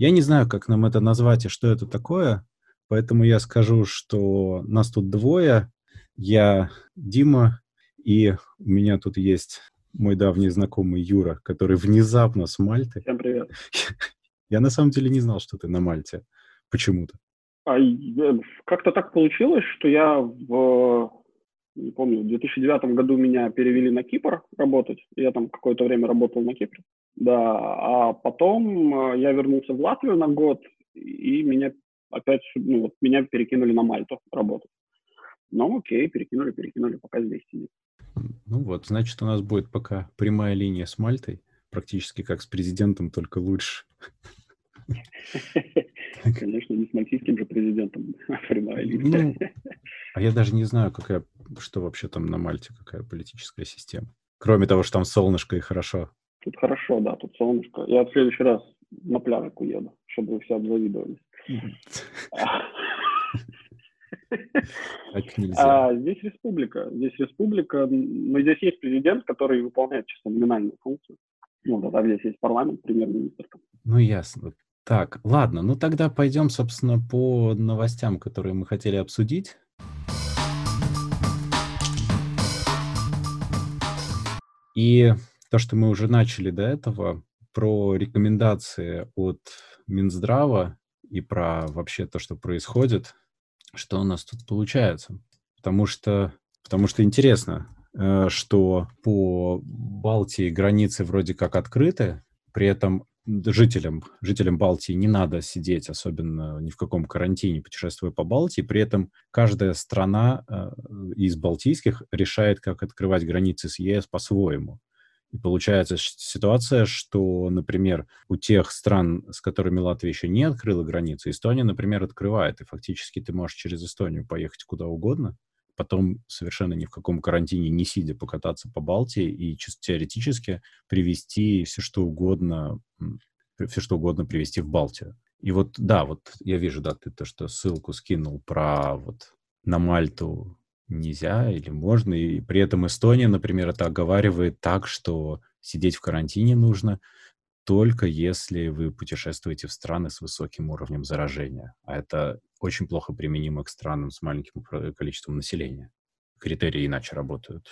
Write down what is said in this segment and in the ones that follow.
Я не знаю, как нам это назвать и что это такое, поэтому я скажу, что нас тут двое. Я Дима, и у меня тут есть мой давний знакомый Юра, который внезапно с Мальты. Всем привет. Я на самом деле не знал, что ты на Мальте. Почему-то. А как-то так получилось, что я в, не помню, в 2009 году меня перевели на Кипр работать. Я там какое-то время работал на Кипре. Да, а потом э, я вернулся в Латвию на год, и меня опять, ну вот, меня перекинули на Мальту работать. Ну, окей, перекинули, перекинули, пока здесь сидит. Ну вот, значит, у нас будет пока прямая линия с Мальтой, практически как с президентом, только лучше. Конечно, не с мальтийским же президентом, а прямая линия. Ну, а я даже не знаю, какая, что вообще там на Мальте, какая политическая система. Кроме того, что там солнышко и хорошо. Тут хорошо, да, тут солнышко. Я в следующий раз на пляжик уеду, чтобы вы все обзавидовались. А, здесь республика. Здесь республика, но здесь есть президент, который выполняет чисто номинальную функцию. Ну, да, там здесь есть парламент, премьер-министр. Ну, ясно. Так, ладно, ну тогда пойдем, собственно, по новостям, которые мы хотели обсудить. И то, что мы уже начали до этого, про рекомендации от Минздрава и про вообще то, что происходит, что у нас тут получается. Потому что, потому что интересно, э, что по Балтии границы вроде как открыты, при этом жителям, жителям Балтии не надо сидеть, особенно ни в каком карантине, путешествуя по Балтии. При этом каждая страна э, из балтийских решает, как открывать границы с ЕС по-своему. И получается ситуация, что, например, у тех стран, с которыми Латвия еще не открыла границы, Эстония, например, открывает, и фактически ты можешь через Эстонию поехать куда угодно, потом совершенно ни в каком карантине не сидя покататься по Балтии и чисто теоретически привести все что угодно, все что угодно привести в Балтию. И вот, да, вот я вижу, да, ты то, что ссылку скинул про вот на Мальту нельзя или можно. И при этом Эстония, например, это оговаривает так, что сидеть в карантине нужно только если вы путешествуете в страны с высоким уровнем заражения. А это очень плохо применимо к странам с маленьким количеством населения. Критерии иначе работают.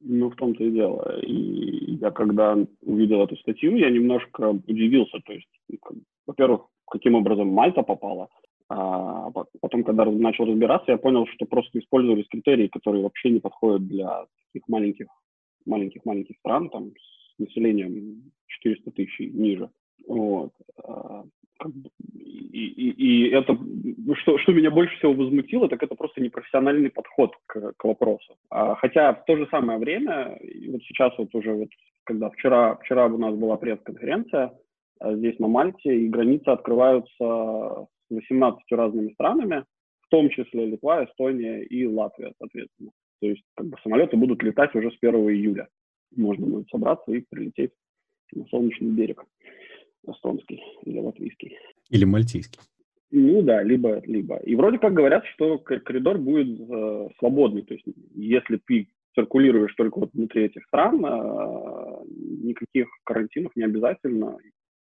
Ну, в том-то и дело. И я когда увидел эту статью, я немножко удивился. То есть, ну, во-первых, каким образом Мальта попала – а потом, когда начал разбираться, я понял, что просто использовались критерии, которые вообще не подходят для таких маленьких, маленьких, маленьких стран, там, с населением 400 тысяч ниже. Вот. А, и, и, и это, что, что меня больше всего возмутило, так это просто непрофессиональный подход к, к вопросу. А, хотя в то же самое время, вот сейчас вот уже, вот, когда вчера, вчера у нас была пресс-конференция, а, здесь на Мальте, и границы открываются 18 разными странами, в том числе Литва, Эстония и Латвия, соответственно. То есть как бы, самолеты будут летать уже с 1 июля. Можно будет собраться и прилететь на солнечный берег эстонский или латвийский. Или мальтийский. Ну да, либо, либо. И вроде как говорят, что коридор будет э, свободный. То есть если ты циркулируешь только вот внутри этих стран, э, никаких карантинов не обязательно.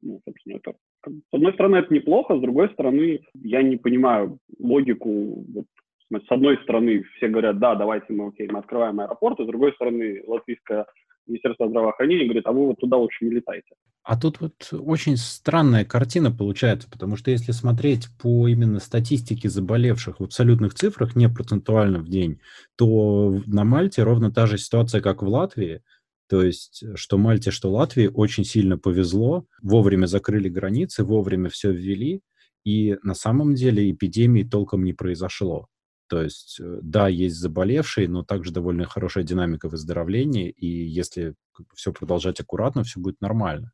Ну, собственно, это с одной стороны, это неплохо, с другой стороны, я не понимаю логику. Вот, с одной стороны, все говорят, да, давайте мы, окей, мы открываем аэропорт, и с другой стороны, латвийское Министерство здравоохранения говорит, а вы вот туда лучше не летайте. А тут вот очень странная картина получается, потому что если смотреть по именно статистике заболевших в абсолютных цифрах, не процентуально в день, то на Мальте ровно та же ситуация, как в Латвии. То есть, э, что Мальте, что Латвии очень сильно повезло, вовремя закрыли границы, вовремя все ввели, и на самом деле эпидемии толком не произошло. То есть, э, да, есть заболевшие, но также довольно хорошая динамика выздоровления, и если все продолжать аккуратно, все будет нормально.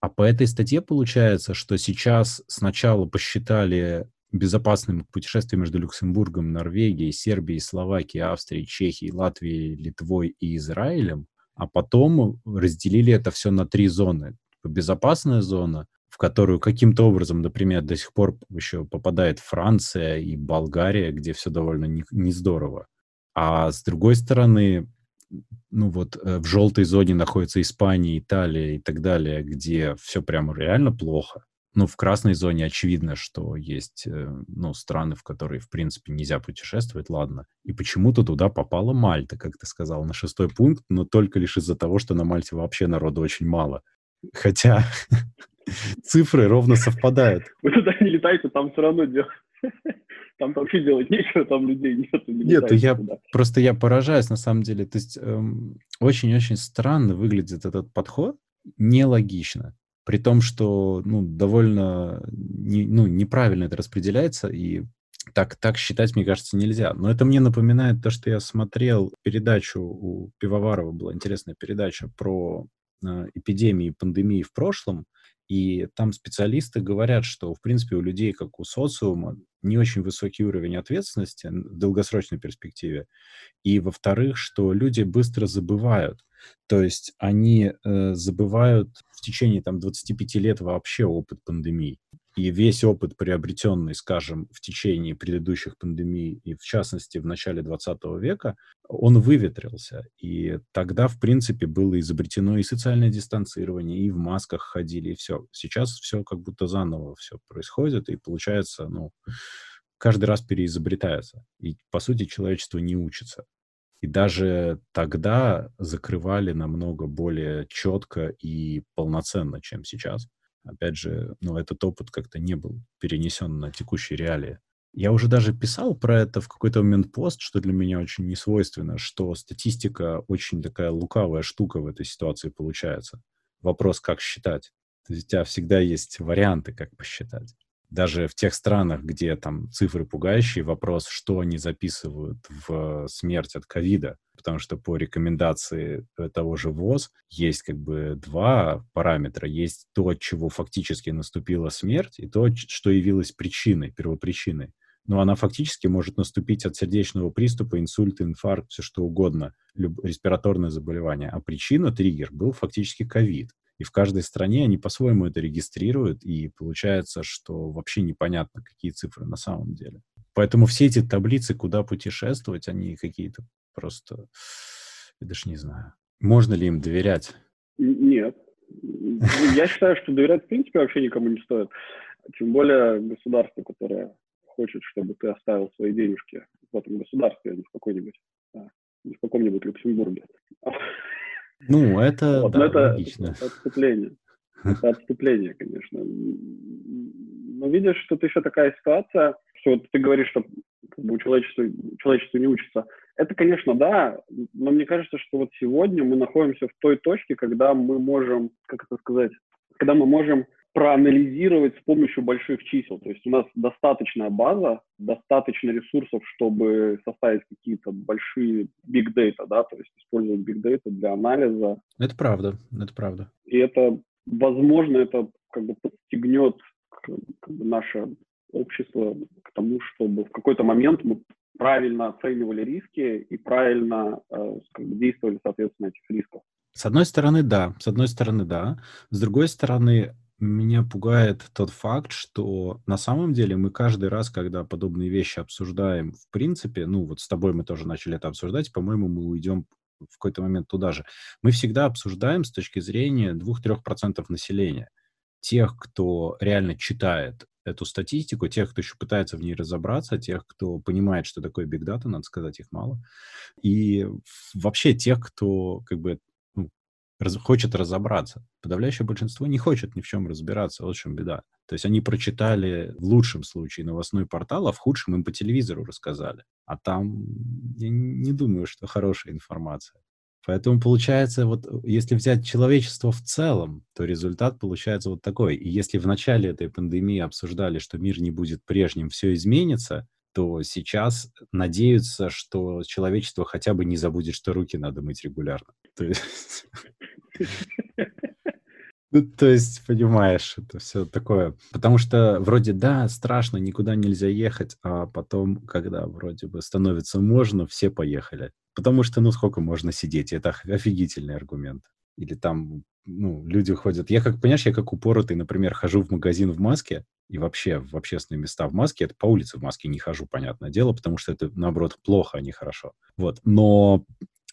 А по этой статье получается, что сейчас сначала посчитали безопасным путешествие между Люксембургом, Норвегией, Сербией, Словакией, Австрией, Чехией, Латвией, Литвой и Израилем, а потом разделили это все на три зоны. Безопасная зона, в которую каким-то образом, например, до сих пор еще попадает Франция и Болгария, где все довольно не, не здорово. А с другой стороны, ну вот э, в желтой зоне находится Испания, Италия и так далее, где все прямо реально плохо. Ну, в красной зоне очевидно, что есть, э, ну, страны, в которые, в принципе, нельзя путешествовать, ладно. И почему-то туда попала Мальта, как ты сказал, на шестой пункт, но только лишь из-за того, что на Мальте вообще народу очень мало. Хотя цифры ровно совпадают. Вы туда не летаете, там все равно делать. Там вообще делать нечего, там людей нет. Не нет, я туда. просто я поражаюсь на самом деле. То есть эм, очень-очень странно выглядит этот подход, нелогично при том, что ну, довольно не, ну, неправильно это распределяется, и так, так считать, мне кажется, нельзя. Но это мне напоминает то, что я смотрел передачу у Пивоварова, была интересная передача про э, эпидемии, пандемии в прошлом, и там специалисты говорят, что, в принципе, у людей, как у социума, не очень высокий уровень ответственности в долгосрочной перспективе. И, во-вторых, что люди быстро забывают. То есть они э, забывают в течение там 25 лет вообще опыт пандемии. И весь опыт, приобретенный, скажем, в течение предыдущих пандемий, и в частности в начале 20 века, он выветрился. И тогда, в принципе, было изобретено и социальное дистанцирование, и в масках ходили, и все. Сейчас все как будто заново все происходит, и получается, ну, каждый раз переизобретается. И, по сути, человечество не учится. И даже тогда закрывали намного более четко и полноценно, чем сейчас. Опять же, ну, этот опыт как-то не был перенесен на текущие реалии. Я уже даже писал про это в какой-то момент пост, что для меня очень несвойственно, что статистика очень такая лукавая штука в этой ситуации получается. Вопрос, как считать. То есть у тебя всегда есть варианты, как посчитать даже в тех странах, где там цифры пугающие, вопрос, что они записывают в смерть от ковида. Потому что по рекомендации того же ВОЗ есть как бы два параметра. Есть то, от чего фактически наступила смерть, и то, что явилось причиной, первопричиной. Но она фактически может наступить от сердечного приступа, инсульта, инфаркт, все что угодно, респираторное заболевание. А причина, триггер, был фактически ковид. И в каждой стране они по-своему это регистрируют, и получается, что вообще непонятно, какие цифры на самом деле. Поэтому все эти таблицы, куда путешествовать, они какие-то просто... Я даже не знаю. Можно ли им доверять? Нет. Я считаю, что доверять в принципе вообще никому не стоит. Тем более государству, которое хочет, чтобы ты оставил свои денежки в этом государстве, а не в какой-нибудь, не в каком-нибудь Люксембурге. Ну, это, вот, да, это логично. отступление. Это отступление, конечно. Но видишь, что тут еще такая ситуация, что вот ты говоришь, что как бы, человечество, человечество не учится. Это, конечно, да, но мне кажется, что вот сегодня мы находимся в той точке, когда мы можем, как это сказать, когда мы можем проанализировать с помощью больших чисел. То есть у нас достаточная база, достаточно ресурсов, чтобы составить какие-то большие big data, да, то есть использовать big data для анализа. Это правда, это правда. И это, возможно, это как бы подстегнет как бы, наше общество к тому, чтобы в какой-то момент мы правильно оценивали риски и правильно э, как бы действовали соответственно этих рисков. С одной стороны, да. С одной стороны, да. С другой стороны, меня пугает тот факт, что на самом деле мы каждый раз, когда подобные вещи обсуждаем, в принципе, ну вот с тобой мы тоже начали это обсуждать, по-моему, мы уйдем в какой-то момент туда же. Мы всегда обсуждаем с точки зрения 2-3% населения. Тех, кто реально читает эту статистику, тех, кто еще пытается в ней разобраться, тех, кто понимает, что такое data, надо сказать, их мало. И вообще тех, кто как бы раз, хочет разобраться. Подавляющее большинство не хочет ни в чем разбираться, вот в чем беда. То есть они прочитали в лучшем случае новостной портал, а в худшем им по телевизору рассказали. А там я не думаю, что хорошая информация. Поэтому получается, вот если взять человечество в целом, то результат получается вот такой. И если в начале этой пандемии обсуждали, что мир не будет прежним, все изменится, то сейчас надеются, что человечество хотя бы не забудет, что руки надо мыть регулярно. То есть... Ну, то есть, понимаешь, это все такое. Потому что вроде, да, страшно, никуда нельзя ехать, а потом, когда вроде бы становится можно, все поехали. Потому что, ну, сколько можно сидеть? Это офигительный аргумент. Или там, ну, люди ходят... Я как, понимаешь, я как упоротый, например, хожу в магазин в маске, и вообще в общественные места в маске, это по улице в маске не хожу, понятное дело, потому что это, наоборот, плохо, а не хорошо. Вот. Но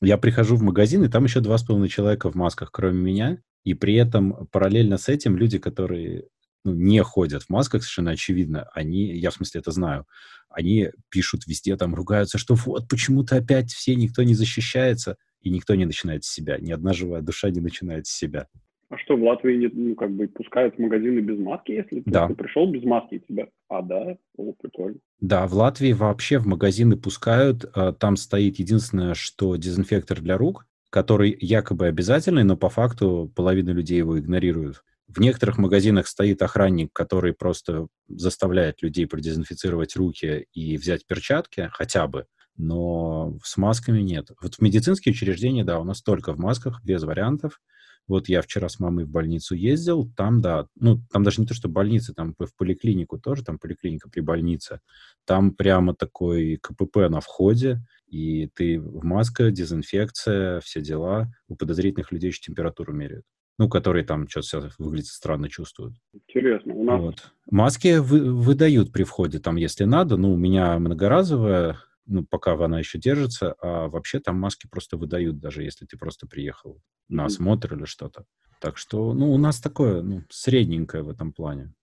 я прихожу в магазин, и там еще два с половиной человека в масках, кроме меня, и при этом параллельно с этим люди, которые ну, не ходят в масках, совершенно очевидно, они, я в смысле это знаю, они пишут везде, там ругаются, что вот почему-то опять все, никто не защищается, и никто не начинает с себя, ни одна живая душа не начинает с себя. А что, в Латвии, не, ну, как бы, пускают магазины без маски, если да. ты пришел без маски, тебя... А, да? О, прикольно. Да, в Латвии вообще в магазины пускают, а, там стоит единственное, что дезинфектор для рук, который якобы обязательный, но по факту половина людей его игнорируют. В некоторых магазинах стоит охранник, который просто заставляет людей продезинфицировать руки и взять перчатки хотя бы, но с масками нет. Вот в медицинские учреждения, да, у нас только в масках, без вариантов. Вот я вчера с мамой в больницу ездил, там, да, ну, там даже не то, что больница, там в поликлинику тоже, там поликлиника при больнице, там прямо такой КПП на входе, и ты в маска, дезинфекция, все дела. У подозрительных людей еще температуру меряют. Ну, которые там что-то выглядит странно чувствуют. Интересно. У нас... Вот. Маски вы, выдают при входе, там, если надо. Ну, у меня многоразовая, ну, пока она еще держится, а вообще там маски просто выдают, даже если ты просто приехал на осмотр или что-то. Так что, ну, у нас такое, ну, средненькое в этом плане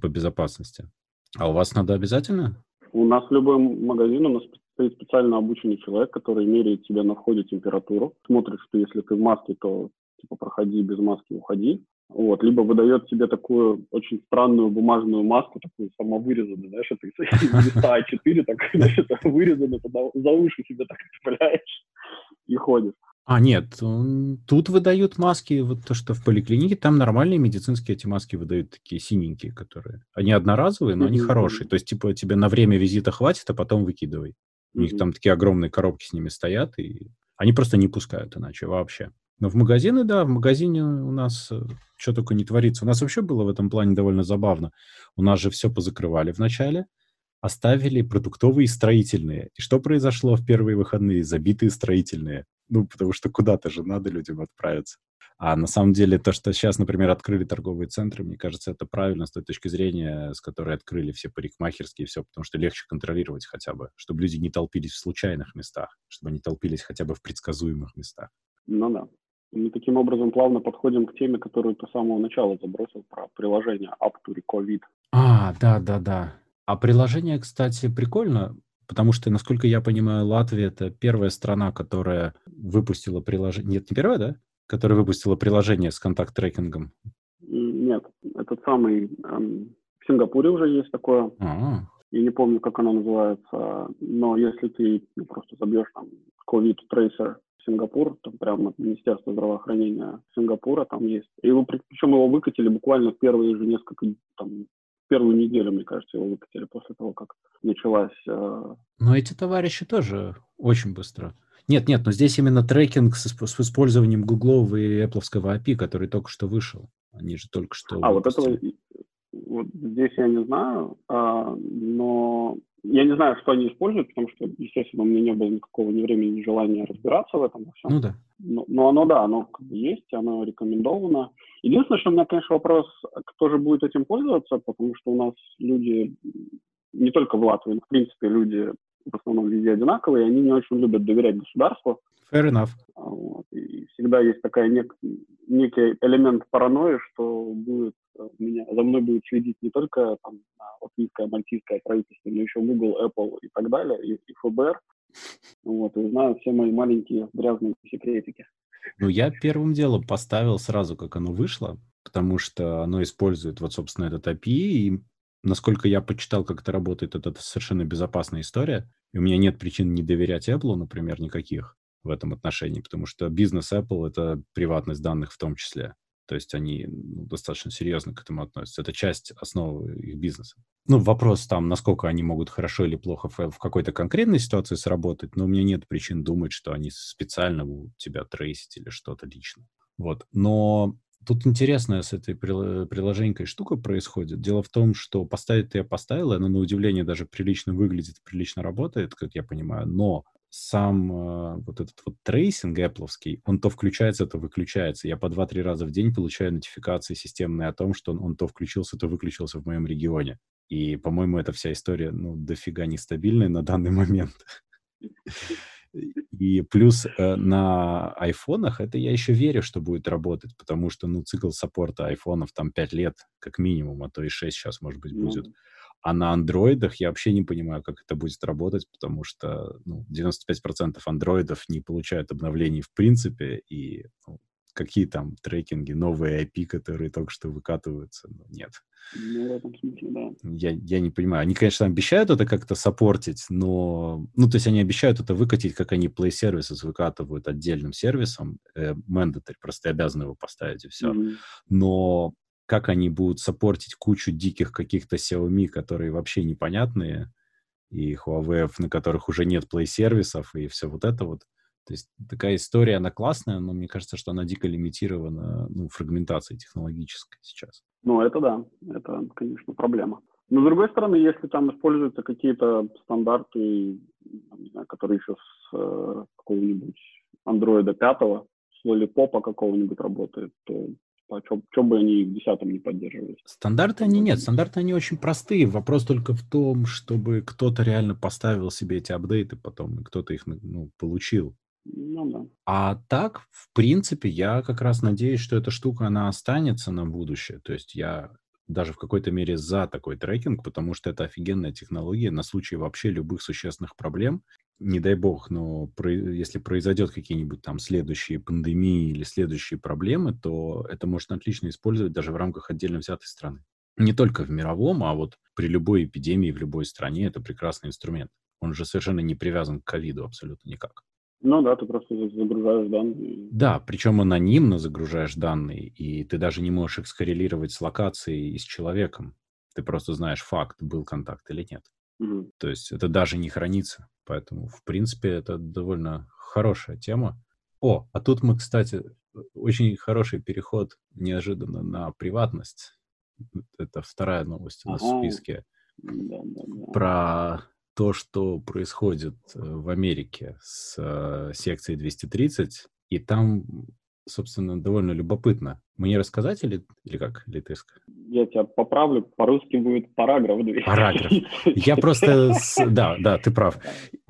по безопасности. А у вас надо обязательно? У нас любой магазин, у нас стоит специально обученный человек, который меряет тебе на входе температуру, смотрит, что если ты в маске, то типа проходи без маски, уходи. Вот, либо выдает тебе такую очень странную бумажную маску, такую самовырезанную, знаешь, это из листа А4, так, знаешь, это вырезано, тогда за уши себе так цепляешь и ходишь. А, нет, тут выдают маски, вот то, что в поликлинике, там нормальные медицинские эти маски выдают, такие синенькие, которые... Они одноразовые, но они хорошие. То есть, типа, тебе на время визита хватит, а потом выкидывай. У них там такие огромные коробки с ними стоят, и они просто не пускают иначе вообще. Но в магазины, да, в магазине у нас э, что только не творится. У нас вообще было в этом плане довольно забавно. У нас же все позакрывали вначале, оставили продуктовые и строительные. И что произошло в первые выходные? Забитые строительные. Ну, потому что куда-то же надо людям отправиться. А на самом деле то, что сейчас, например, открыли торговые центры, мне кажется, это правильно с той точки зрения, с которой открыли все парикмахерские и все, потому что легче контролировать хотя бы, чтобы люди не толпились в случайных местах, чтобы они толпились хотя бы в предсказуемых местах. Ну да. Мы таким образом плавно подходим к теме, которую ты с самого начала забросил, про приложение Up to COVID. А, да-да-да. А приложение, кстати, прикольно, потому что, насколько я понимаю, Латвия — это первая страна, которая выпустила приложение... Нет, не первая, да? Которая выпустила приложение с контакт-трекингом. Нет, этот самый... Эм, в Сингапуре уже есть такое. А-а. Я не помню, как оно называется, но если ты ну, просто забьешь там COVID Tracer Сингапур, там прямо Министерство здравоохранения Сингапура там есть. И его, причем его выкатили буквально в первые же несколько, там, первую неделю, мне кажется, его выкатили после того, как началась... Э... Но эти товарищи тоже очень быстро. Нет, нет, но здесь именно трекинг с, с использованием гуглового и Apple API, который только что вышел. Они же только что... А, выпустили. вот этого вот здесь я не знаю, а, но я не знаю, что они используют, потому что, естественно, у меня не было никакого ни времени, ни желания разбираться в этом во всем. Ну да. Но, но оно, да, оно как бы есть, оно рекомендовано. Единственное, что у меня, конечно, вопрос, кто же будет этим пользоваться, потому что у нас люди, не только в Латвии, но, в принципе, люди в основном везде одинаковые, и они не очень любят доверять государству. Fair enough. Вот. И всегда есть такая нек, некий элемент паранойи, что будет меня, за мной будет следить не только там, латвийское, мальтийское правительство, но еще Google, Apple и так далее, и, и ФБР. Вот, и знаю все мои маленькие грязные секретики. Ну, я первым делом поставил сразу, как оно вышло, потому что оно использует вот, собственно, этот API, и насколько я почитал, как это работает, это совершенно безопасная история, и у меня нет причин не доверять Apple, например, никаких в этом отношении, потому что бизнес Apple — это приватность данных в том числе. То есть они ну, достаточно серьезно к этому относятся. Это часть основы их бизнеса. Ну, вопрос там, насколько они могут хорошо или плохо в, какой-то конкретной ситуации сработать, но у меня нет причин думать, что они специально будут тебя трейсить или что-то лично. Вот. Но тут интересная с этой приложенькой штука происходит. Дело в том, что поставить я поставил, она на удивление даже прилично выглядит, прилично работает, как я понимаю, но сам э, вот этот вот tracing Apple, он то включается, то выключается. Я по 2-3 раза в день получаю нотификации системные о том, что он, он то включился, то выключился в моем регионе. И, по-моему, эта вся история, ну, дофига нестабильная на данный момент. И плюс э, на айфонах это я еще верю, что будет работать, потому что, ну, цикл саппорта айфонов там 5 лет, как минимум, а то и 6 сейчас, может быть, будет. Mm. А на андроидах я вообще не понимаю, как это будет работать, потому что ну, 95% андроидов не получают обновлений в принципе, и ну, какие там трекинги, новые IP, которые только что выкатываются, ну, нет. Ну, в этом смысле, да. Я, я не понимаю. Они, конечно, обещают это как-то саппортить, но... Ну, то есть они обещают это выкатить, как они Play Services выкатывают отдельным сервисом. Э, mandatory, просто обязаны его поставить, и все. Mm-hmm. Но как они будут саппортить кучу диких каких-то Xiaomi, которые вообще непонятные, и Huawei, на которых уже нет Play-сервисов, и все вот это вот. То есть такая история, она классная, но мне кажется, что она дико лимитирована ну, фрагментацией технологической сейчас. Ну, это да, это, конечно, проблема. Но, с другой стороны, если там используются какие-то стандарты, не знаю, которые еще с э, какого-нибудь андроида пятого, с лолипопа какого-нибудь работают, то что бы они в десятом не поддерживали? Стандарты они нет. Стандарты они очень простые. Вопрос только в том, чтобы кто-то реально поставил себе эти апдейты потом, и кто-то их ну, получил. Ну да. А так, в принципе, я как раз надеюсь, что эта штука, она останется на будущее. То есть я даже в какой-то мере за такой трекинг, потому что это офигенная технология на случай вообще любых существенных проблем. Не дай бог, но про, если произойдет какие-нибудь там следующие пандемии или следующие проблемы, то это можно отлично использовать даже в рамках отдельно взятой страны. Не только в мировом, а вот при любой эпидемии в любой стране это прекрасный инструмент. Он же совершенно не привязан к ковиду абсолютно никак. Ну да, ты просто загружаешь данные. Да, причем анонимно загружаешь данные, и ты даже не можешь их скоррелировать с локацией и с человеком. Ты просто знаешь факт, был контакт или нет. Угу. То есть это даже не хранится. Поэтому, в принципе, это довольно хорошая тема. О, а тут мы, кстати, очень хороший переход неожиданно на приватность. Это вторая новость у нас ага. в списке. Да, да, да. Про то, что происходит э, в Америке с э, секцией 230, и там, собственно, довольно любопытно. Мне рассказать или, или как, или ты Я тебя поправлю, по-русски будет параграф 230. Параграф. Я просто... Да, да, ты прав.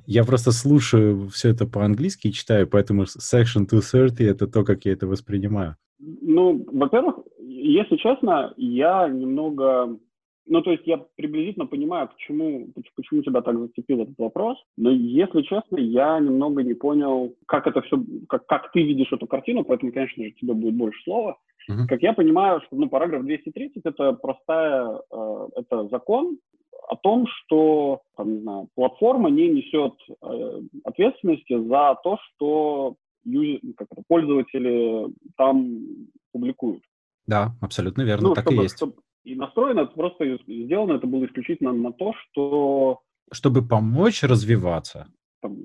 Я просто слушаю все это по-английски и читаю, поэтому Section 230 — это то, как я это воспринимаю. Ну, во-первых, если честно, я немного ну, то есть я приблизительно понимаю, почему, почему тебя так зацепил этот вопрос, но, если честно, я немного не понял, как это все, как, как ты видишь эту картину, поэтому, конечно же, тебе будет больше слова. Uh-huh. Как я понимаю, что, ну, параграф 230 – это простая, э, это закон о том, что, там, не знаю, платформа не несет э, ответственности за то, что юз, как это, пользователи там публикуют. Да, абсолютно верно, ну, так чтобы, и есть. Чтобы, и настроено это просто сделано, это было исключительно на то, что... Чтобы помочь развиваться. Там,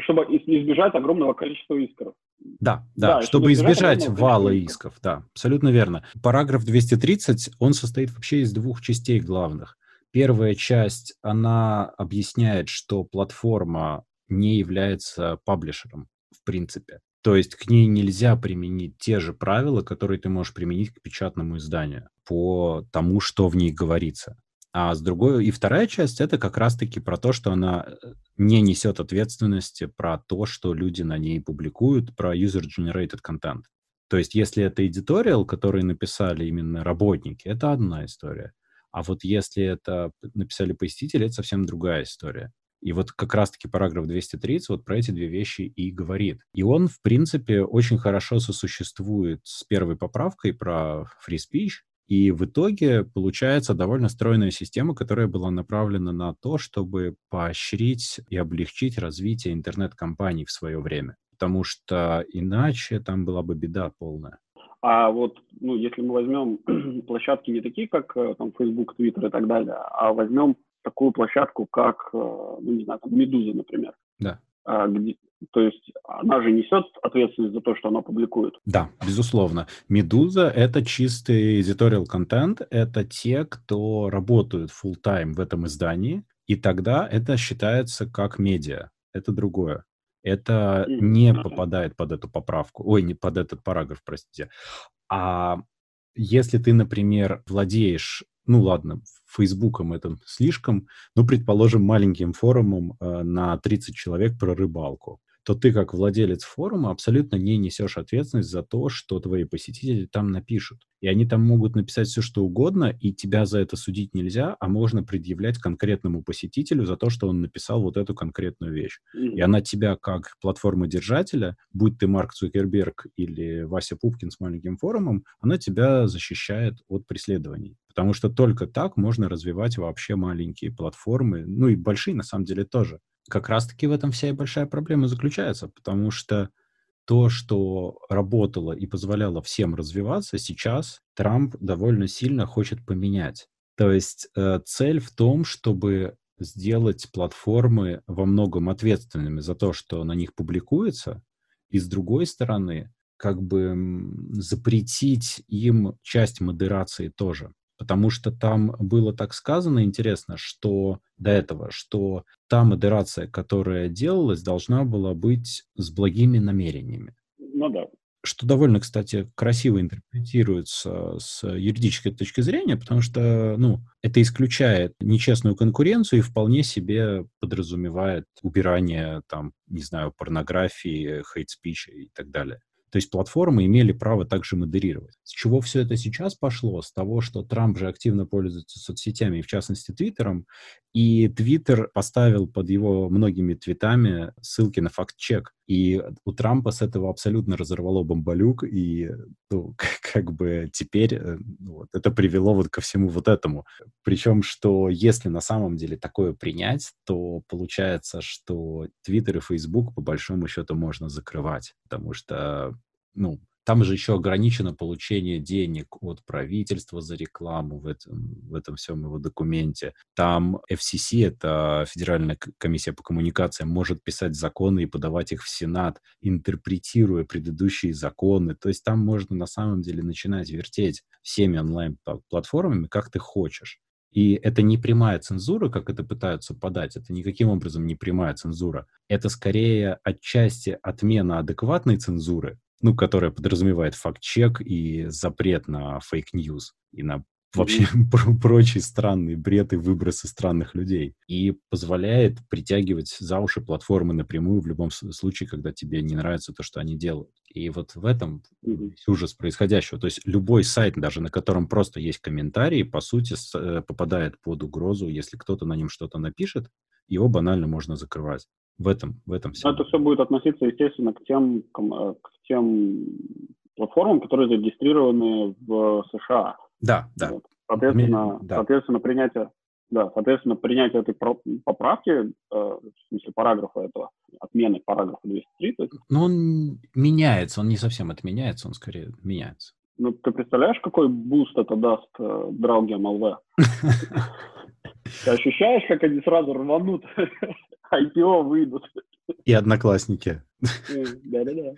чтобы избежать огромного количества исков. Да, да, да чтобы, чтобы избежать, избежать вала исков. исков, да, абсолютно верно. Параграф 230, он состоит вообще из двух частей главных. Первая часть, она объясняет, что платформа не является паблишером, в принципе. То есть к ней нельзя применить те же правила, которые ты можешь применить к печатному изданию по тому, что в ней говорится. А с другой, и вторая часть, это как раз-таки про то, что она э, не несет ответственности про то, что люди на ней публикуют, про user-generated content. То есть если это editorial, который написали именно работники, это одна история. А вот если это написали посетители, это совсем другая история. И вот как раз-таки параграф 230 вот про эти две вещи и говорит. И он, в принципе, очень хорошо сосуществует с первой поправкой про free speech, и в итоге получается довольно стройная система, которая была направлена на то, чтобы поощрить и облегчить развитие интернет-компаний в свое время. Потому что иначе там была бы беда полная. А вот, ну, если мы возьмем площадки не такие, как э, там Facebook, Twitter и так далее, а возьмем такую площадку, как, э, ну, не знаю, там, Медуза, например. Да. А, где, то есть она же несет ответственность за то, что она публикует. Да, безусловно. Медуза — это чистый editorial контент, это те, кто работают full time в этом издании, и тогда это считается как медиа. Это другое. Это не попадает под эту поправку, ой, не под этот параграф, простите. А если ты, например, владеешь ну ладно, Фейсбуком это слишком, ну, предположим, маленьким форумом э, на 30 человек про рыбалку. То ты, как владелец форума, абсолютно не несешь ответственность за то, что твои посетители там напишут. И они там могут написать все, что угодно, и тебя за это судить нельзя, а можно предъявлять конкретному посетителю за то, что он написал вот эту конкретную вещь. И она тебя, как платформодержателя, будь ты Марк Цукерберг или Вася Пупкин с маленьким форумом, она тебя защищает от преследований. Потому что только так можно развивать вообще маленькие платформы, ну и большие на самом деле тоже. Как раз-таки в этом вся и большая проблема заключается, потому что то, что работало и позволяло всем развиваться, сейчас Трамп довольно сильно хочет поменять. То есть э, цель в том, чтобы сделать платформы во многом ответственными за то, что на них публикуется, и с другой стороны, как бы запретить им часть модерации тоже. Потому что там было так сказано, интересно, что до этого, что та модерация, которая делалась, должна была быть с благими намерениями. Ну да. Что довольно, кстати, красиво интерпретируется с юридической точки зрения, потому что, ну, это исключает нечестную конкуренцию и вполне себе подразумевает убирание, там, не знаю, порнографии, хейт-спича и так далее. То есть платформы имели право также модерировать. С чего все это сейчас пошло? С того, что Трамп же активно пользуется соцсетями, в частности Твиттером, и Твиттер поставил под его многими твитами ссылки на факт-чек. И у Трампа с этого абсолютно разорвало бомбалюк, и ну, как бы теперь э, вот, это привело вот ко всему вот этому. Причем, что если на самом деле такое принять, то получается, что Твиттер и Фейсбук по большому счету можно закрывать, потому что ну, там же еще ограничено получение денег от правительства за рекламу в этом, в этом всем его документе. Там FCC, это Федеральная комиссия по коммуникациям, может писать законы и подавать их в Сенат, интерпретируя предыдущие законы. То есть там можно на самом деле начинать вертеть всеми онлайн-платформами, как ты хочешь. И это не прямая цензура, как это пытаются подать, это никаким образом не прямая цензура. Это скорее отчасти отмена адекватной цензуры, ну, которая подразумевает fact-check и запрет на fake news и на вообще прочий странный бред и выбросы странных людей. И позволяет притягивать за уши платформы напрямую в любом случае, когда тебе не нравится то, что они делают. И вот в этом ужас происходящего. То есть любой сайт, даже на котором просто есть комментарии, по сути, э, попадает под угрозу. Если кто-то на нем что-то напишет, его банально можно закрывать. В этом, в этом все. Это все будет относиться, естественно, к тем, э, к тем платформам, которые зарегистрированы в США. Да, да. Вот. Соответственно, да. соответственно, принятие, да, соответственно, принятие этой поправки, э, в смысле параграфа этого, отмены параграфа 203. То есть... Ну, он меняется, он не совсем отменяется, он скорее меняется. Ну, ты представляешь, какой boost это даст э, Draugiem.lv? Ты ощущаешь, как они сразу рванут, IPO выйдут. И одноклассники. Да-да-да.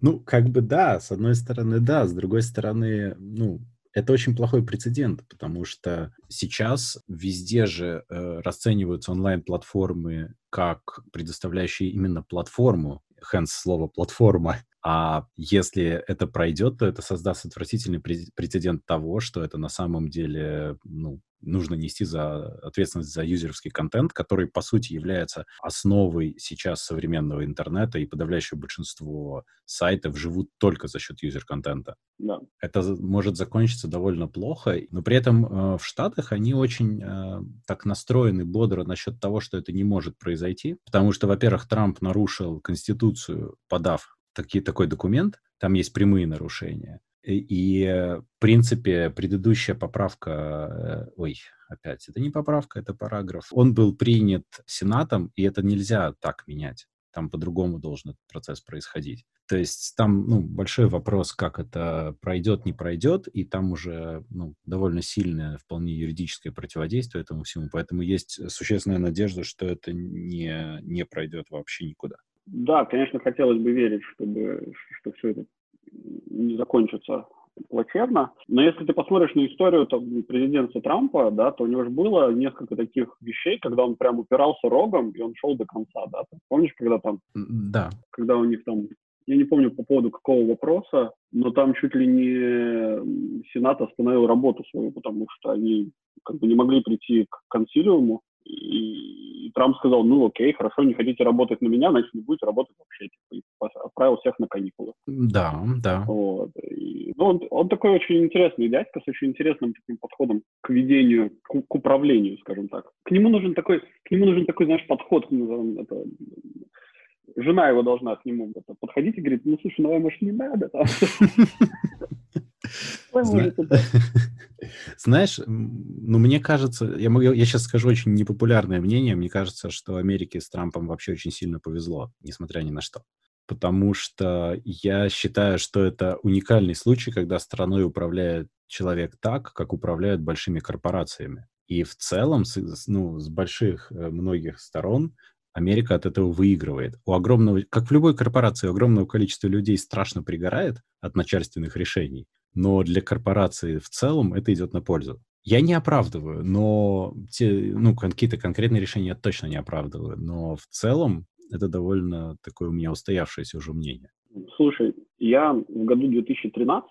Ну, как бы да, с одной стороны, да, с другой стороны, ну, это очень плохой прецедент, потому что сейчас везде же э, расцениваются онлайн-платформы как предоставляющие именно платформу, hence слово платформа. А если это пройдет, то это создаст отвратительный прецедент того, что это на самом деле ну, нужно нести за ответственность за юзеровский контент, который, по сути, является основой сейчас современного интернета, и подавляющее большинство сайтов живут только за счет юзер-контента. Да. Это может закончиться довольно плохо, но при этом э, в Штатах они очень э, так настроены бодро насчет того, что это не может произойти, потому что, во-первых, Трамп нарушил Конституцию, подав таки, такой документ, там есть прямые нарушения. И, в принципе, предыдущая поправка, э, ой, опять, это не поправка, это параграф, он был принят Сенатом, и это нельзя так менять. Там по-другому должен этот процесс происходить. То есть там ну, большой вопрос, как это пройдет, не пройдет, и там уже ну, довольно сильное, вполне юридическое противодействие этому всему. Поэтому есть существенная надежда, что это не, не пройдет вообще никуда. Да, конечно, хотелось бы верить, чтобы, что все это не закончится плачевно. Но если ты посмотришь на историю там, президента Трампа, да, то у него же было несколько таких вещей, когда он прям упирался рогом, и он шел до конца, да. Ты помнишь, когда там... Да. Когда у них там... Я не помню по поводу какого вопроса, но там чуть ли не Сенат остановил работу свою, потому что они как бы не могли прийти к консилиуму, и и Трамп сказал, ну окей, хорошо, не хотите работать на меня, значит, не будете работать вообще. Типа, и отправил всех на каникулы. Да, да. Вот. И, ну, он, он такой очень интересный дядька с очень интересным таким подходом к ведению, к, к управлению, скажем так. К нему нужен такой, к нему нужен такой, знаешь, подход, это, жена его должна к нему это, подходить и говорить, ну, слушай, ну, может, не надо. Знаешь, ну, мне кажется, я, могу, я сейчас скажу очень непопулярное мнение, мне кажется, что Америке с Трампом вообще очень сильно повезло, несмотря ни на что. Потому что я считаю, что это уникальный случай, когда страной управляет человек так, как управляют большими корпорациями. И в целом, с, ну, с больших э, многих сторон Америка от этого выигрывает. У огромного, как в любой корпорации, огромного количества людей страшно пригорает от начальственных решений, но для корпорации в целом это идет на пользу. Я не оправдываю, но те, ну, какие-то конкретные решения я точно не оправдываю, но в целом это довольно такое у меня устоявшееся уже мнение. Слушай, я в году 2013,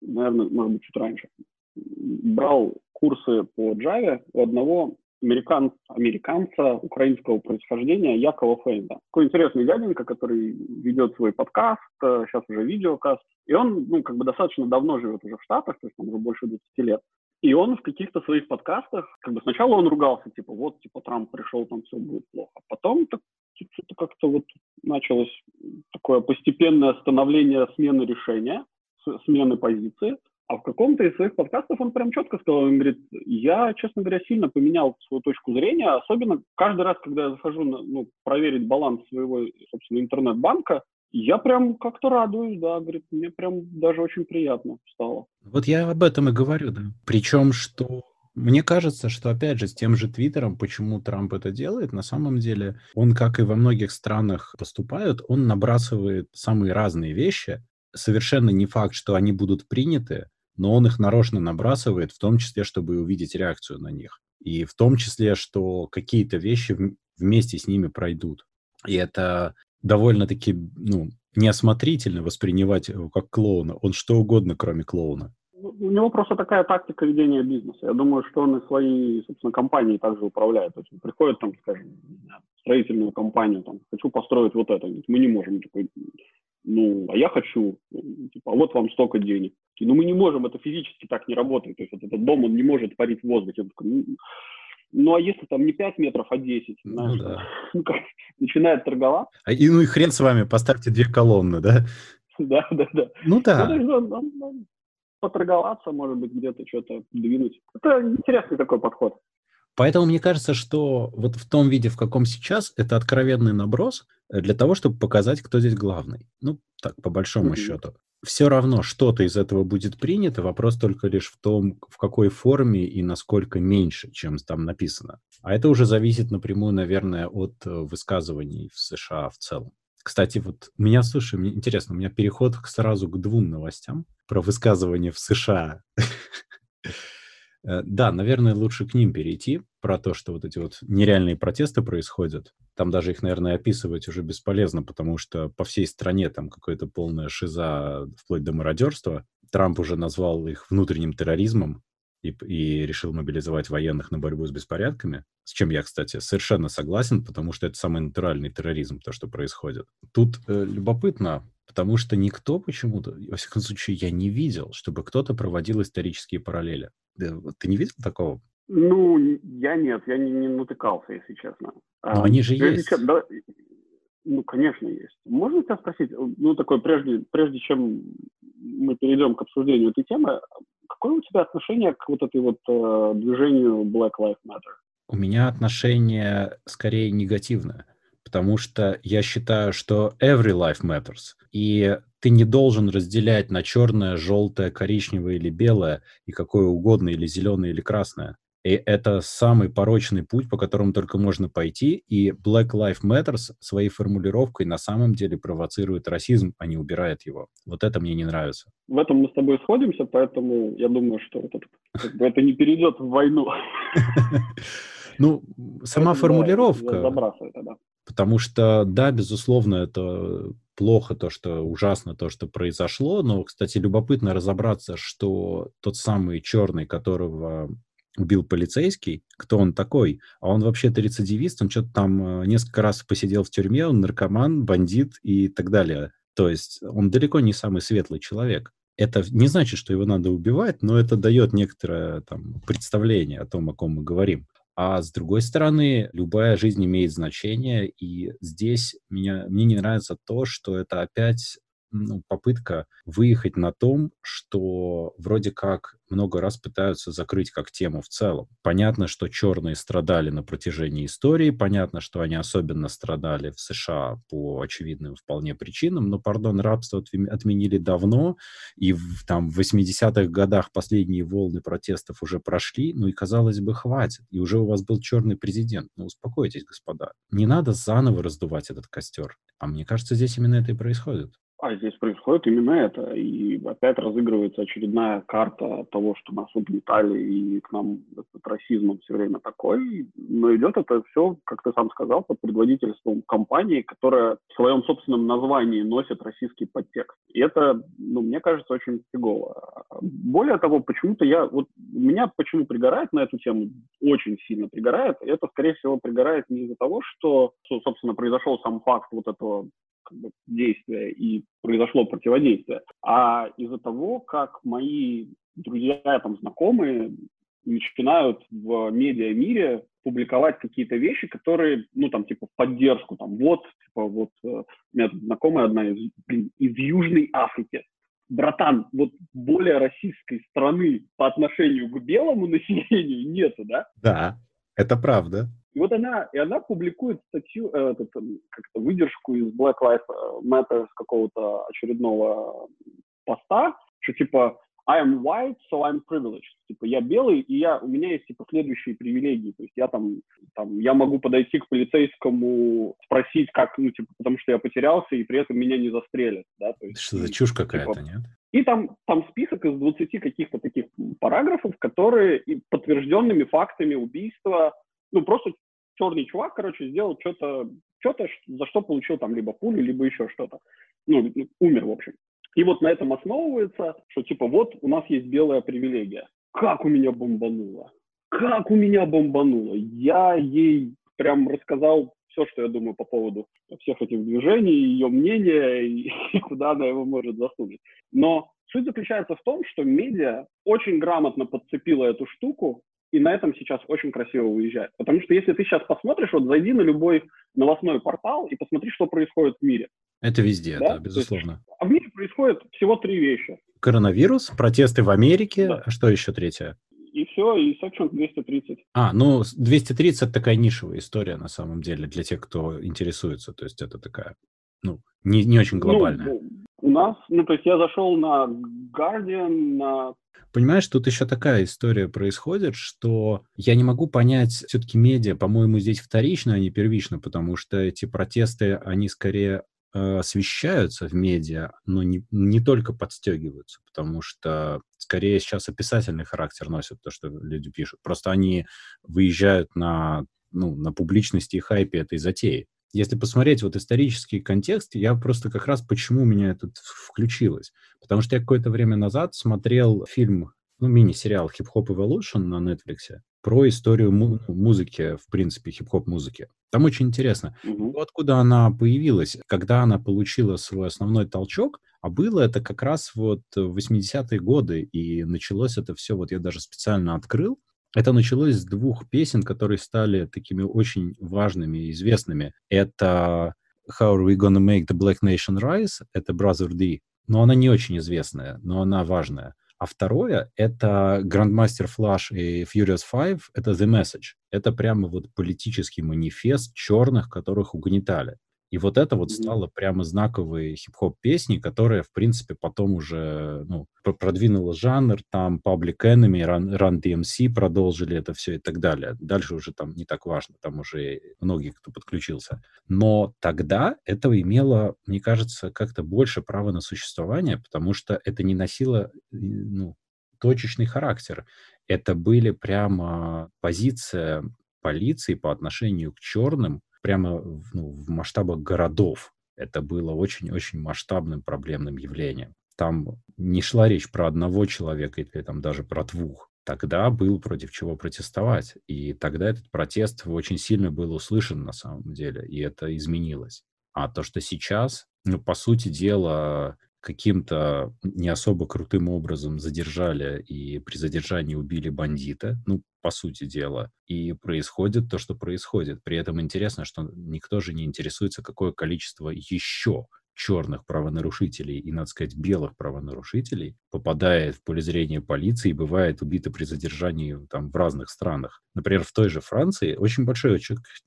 наверное, может быть, чуть раньше, брал курсы по Java у одного американ, американца украинского происхождения Якова Фейнда. Такой интересный дяденька, который ведет свой подкаст, сейчас э, уже видеокаст. И он, ну, как бы достаточно давно живет уже в Штатах, то есть он уже больше 20 лет. И он в каких-то своих подкастах, как бы сначала он ругался, типа, вот, типа, Трамп пришел, там все будет плохо. А потом так, что-то как-то вот началось такое постепенное становление смены решения, смены позиции. А в каком-то из своих подкастов он прям четко сказал, он говорит, я, честно говоря, сильно поменял свою точку зрения, особенно каждый раз, когда я захожу на, ну, проверить баланс своего, собственно, интернет-банка, я прям как-то радуюсь, да, говорит, мне прям даже очень приятно стало. Вот я об этом и говорю, да. Причем, что мне кажется, что, опять же, с тем же Твиттером, почему Трамп это делает, на самом деле, он, как и во многих странах поступают, он набрасывает самые разные вещи. Совершенно не факт, что они будут приняты, но он их нарочно набрасывает, в том числе, чтобы увидеть реакцию на них. И в том числе, что какие-то вещи вместе с ними пройдут. И это довольно-таки, ну, неосмотрительно воспринимать его как клоуна. Он что угодно, кроме клоуна. У него просто такая тактика ведения бизнеса. Я думаю, что он и свои, собственно, компании также управляет. То есть он приходит, там, скажем, строительную компанию, там, хочу построить вот это. Мы не можем. Такой, ну, а я хочу, типа, а вот вам столько денег. Ну, мы не можем, это физически так не работает. То есть вот этот дом, он не может парить в воздухе. Такой, ну, ну, а если там не 5 метров, а 10, ну знаешь, да. ну, как, начинает торговать. А, и, ну и хрен с вами, поставьте две колонны, да? Да, да, да. Ну да. Ну, поторговаться, может быть, где-то что-то двинуть. Это интересный такой подход. Поэтому мне кажется, что вот в том виде, в каком сейчас, это откровенный наброс для того, чтобы показать, кто здесь главный. Ну, так, по большому mm-hmm. счету. Все равно что-то из этого будет принято, вопрос только лишь в том, в какой форме и насколько меньше, чем там написано. А это уже зависит напрямую, наверное, от э, высказываний в США в целом. Кстати, вот меня, слушай, мне интересно, у меня переход сразу к двум новостям про высказывания в США. Э, да, наверное, лучше к ним перейти, про то, что вот эти вот нереальные протесты происходят. Там даже их, наверное, описывать уже бесполезно, потому что по всей стране там какая-то полная шиза вплоть до мародерства. Трамп уже назвал их внутренним терроризмом и, и решил мобилизовать военных на борьбу с беспорядками, с чем я, кстати, совершенно согласен, потому что это самый натуральный терроризм, то, что происходит. Тут э, любопытно, потому что никто почему-то, во всяком случае, я не видел, чтобы кто-то проводил исторические параллели. Ты не видел такого? Ну, я нет, я не, не натыкался, если честно. Но а, они же есть. Чем, да, ну, конечно, есть. Можно тебя спросить, ну, такой, прежде, прежде чем мы перейдем к обсуждению этой темы, какое у тебя отношение к вот этой вот э, движению Black Lives Matter? У меня отношение скорее негативное, потому что я считаю, что every life matters. И ты не должен разделять на черное, желтое, коричневое или белое, и какое угодно, или зеленое, или красное. И это самый порочный путь, по которому только можно пойти. И Black Lives Matter своей формулировкой на самом деле провоцирует расизм, а не убирает его. Вот это мне не нравится. В этом мы с тобой сходимся, поэтому я думаю, что это, это не перейдет в войну. Ну, сама формулировка. Потому что, да, безусловно, это плохо, то, что ужасно то, что произошло. Но, кстати, любопытно разобраться, что тот самый черный, которого убил полицейский, кто он такой? А он вообще-то рецидивист, он что-то там э, несколько раз посидел в тюрьме, он наркоман, бандит и так далее. То есть он далеко не самый светлый человек. Это не значит, что его надо убивать, но это дает некоторое там, представление о том, о ком мы говорим. А с другой стороны, любая жизнь имеет значение, и здесь меня, мне не нравится то, что это опять ну, попытка выехать на том, что вроде как много раз пытаются закрыть как тему в целом. Понятно, что черные страдали на протяжении истории, понятно, что они особенно страдали в США по очевидным вполне причинам, но, пардон, рабство отменили давно, и в, там в 80-х годах последние волны протестов уже прошли, ну и, казалось бы, хватит, и уже у вас был черный президент. Ну, успокойтесь, господа. Не надо заново раздувать этот костер. А мне кажется, здесь именно это и происходит. А здесь происходит именно это. И опять разыгрывается очередная карта того, что нас угнетали, и к нам этот расизм все время такой. Но идет это все, как ты сам сказал, под предводительством компании, которая в своем собственном названии носит российский подтекст. И это, ну, мне кажется, очень фигово. Более того, почему-то я, вот меня почему пригорает на эту тему, очень сильно пригорает, это, скорее всего, пригорает не из-за того, что, собственно, произошел сам факт вот этого как бы, действия и произошло противодействие, а из-за того, как мои друзья, там, знакомые начинают в медиа-мире публиковать какие-то вещи, которые, ну, там, типа, в поддержку, там, вот, типа, вот, э, у меня знакомая одна из, блин, из Южной Африки, братан, вот более российской страны по отношению к белому населению нету, да? Да, это правда. И вот она, и она публикует статью, э, этот, как-то выдержку из Black Lives Matter с какого-то очередного поста, что типа I am white, so I'm privileged. Типа я белый, и я, у меня есть типа следующие привилегии. То есть я там, там, я могу подойти к полицейскому, спросить, как, ну, типа, потому что я потерялся, и при этом меня не застрелят. Да? То есть, что за чушь какая-то, типа, нет? И там, там список из 20 каких-то таких параграфов, которые подтвержденными фактами убийства ну, просто черный чувак, короче, сделал что-то, что-то, за что получил там либо пулю, либо еще что-то. Ну, умер, в общем. И вот на этом основывается, что типа вот у нас есть белая привилегия. Как у меня бомбануло? Как у меня бомбануло? Я ей прям рассказал все, что я думаю по поводу всех этих движений, ее мнения и, и куда она его может засунуть. Но суть заключается в том, что медиа очень грамотно подцепила эту штуку и на этом сейчас очень красиво выезжает. Потому что если ты сейчас посмотришь, вот зайди на любой новостной портал и посмотри, что происходит в мире. Это везде, да, да безусловно. Есть, а в мире происходит всего три вещи. Коронавирус, протесты в Америке, да. а что еще третье? И все, и Section 230. А, ну, 230 это такая нишевая история на самом деле для тех, кто интересуется. То есть это такая, ну, не, не очень ну, глобальная. Ну, у нас, ну, то есть я зашел на Guardian, на Понимаешь, тут еще такая история происходит, что я не могу понять, все-таки медиа, по-моему, здесь вторично, а не первично, потому что эти протесты, они скорее э, освещаются в медиа, но не, не только подстегиваются, потому что скорее сейчас описательный характер носят то, что люди пишут. Просто они выезжают на, ну, на публичности и хайпе этой затеи если посмотреть вот исторический контекст, я просто как раз почему меня это включилось. Потому что я какое-то время назад смотрел фильм, ну, мини-сериал «Хип-хоп Evolution» на Netflix про историю му- музыки, в принципе, хип-хоп музыки. Там очень интересно. Mm-hmm. Откуда она появилась, когда она получила свой основной толчок, а было это как раз вот в 80-е годы, и началось это все, вот я даже специально открыл, это началось с двух песен, которые стали такими очень важными и известными. Это How are we gonna make the Black Nation rise? Это Brother D. Но она не очень известная, но она важная. А второе — это Grandmaster Flash и Furious Five, это The Message. Это прямо вот политический манифест черных, которых угнетали. И вот это вот стало прямо знаковой хип-хоп песней, которая, в принципе, потом уже ну, продвинула жанр, там Public Enemy, Run, Run DMC продолжили это все и так далее. Дальше уже там не так важно, там уже многие, кто подключился. Но тогда это имело, мне кажется, как-то больше права на существование, потому что это не носило ну, точечный характер. Это были прямо позиция полиции по отношению к черным, прямо ну, в масштабах городов. Это было очень-очень масштабным проблемным явлением. Там не шла речь про одного человека или там даже про двух. тогда был против чего протестовать. И тогда этот протест очень сильно был услышан на самом деле, и это изменилось. А то, что сейчас, ну, по сути дела, каким-то не особо крутым образом задержали и при задержании убили бандита, ну, по сути дела, и происходит то, что происходит. При этом интересно, что никто же не интересуется, какое количество еще черных правонарушителей и, надо сказать, белых правонарушителей попадает в поле зрения полиции и бывает убито при задержании там, в разных странах. Например, в той же Франции очень большой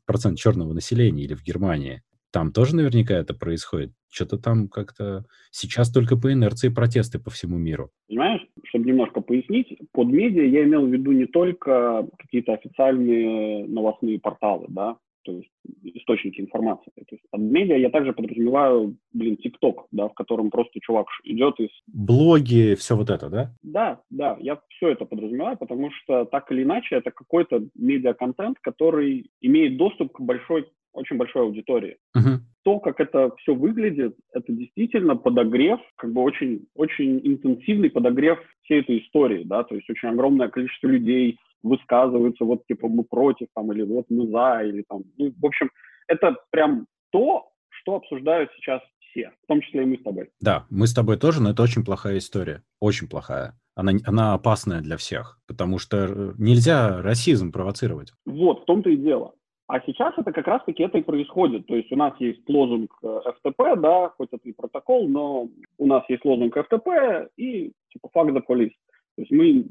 процент черного населения или в Германии. Там тоже наверняка это происходит. Что-то там как-то сейчас только по инерции протесты по всему миру. Понимаешь, чтобы немножко пояснить, под медиа я имел в виду не только какие-то официальные новостные порталы, да, то есть источники информации. То есть под медиа я также подразумеваю, блин, ТикТок, да, в котором просто чувак идет из... Блоги, все вот это, да? Да, да, я все это подразумеваю, потому что так или иначе это какой-то медиа-контент, который имеет доступ к большой, очень большой аудитории. Uh-huh. То, как это все выглядит, это действительно подогрев, как бы очень, очень интенсивный подогрев всей этой истории, да, то есть очень огромное количество людей, высказываются, вот типа мы против, там, или вот мы за, или там, ну, в общем, это прям то, что обсуждают сейчас все, в том числе и мы с тобой. Да, мы с тобой тоже, но это очень плохая история, очень плохая. Она, она опасная для всех, потому что э, нельзя расизм провоцировать. Вот, в том-то и дело. А сейчас это как раз-таки это и происходит. То есть у нас есть лозунг э, ФТП, да, хоть это и протокол, но у нас есть лозунг ФТП и типа факт за полис. То есть мы,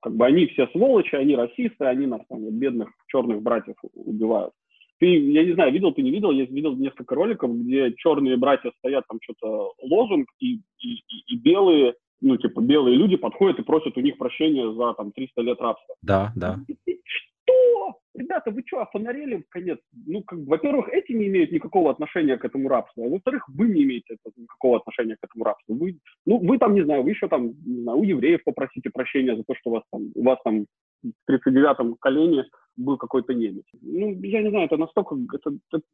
как бы они все сволочи, они расисты, они нас там, вот, бедных черных братьев убивают. Ты, я не знаю, видел ты не видел, я видел несколько роликов, где черные братья стоят, там что-то лозунг, и, и, и, и белые, ну, типа, белые люди подходят и просят у них прощения за, там, 300 лет рабства. Да, да. Что? Ребята, вы что, офонарели в конец? Ну, как, во-первых, эти не имеют никакого отношения к этому рабству, а во-вторых, вы не имеете никакого отношения к этому рабству. Вы, ну, вы там, не знаю, вы еще там, не знаю, у евреев попросите прощения за то, что вас там, у вас там в 39-м колене был какой-то немец. Ну, я не знаю, это настолько... Это, это,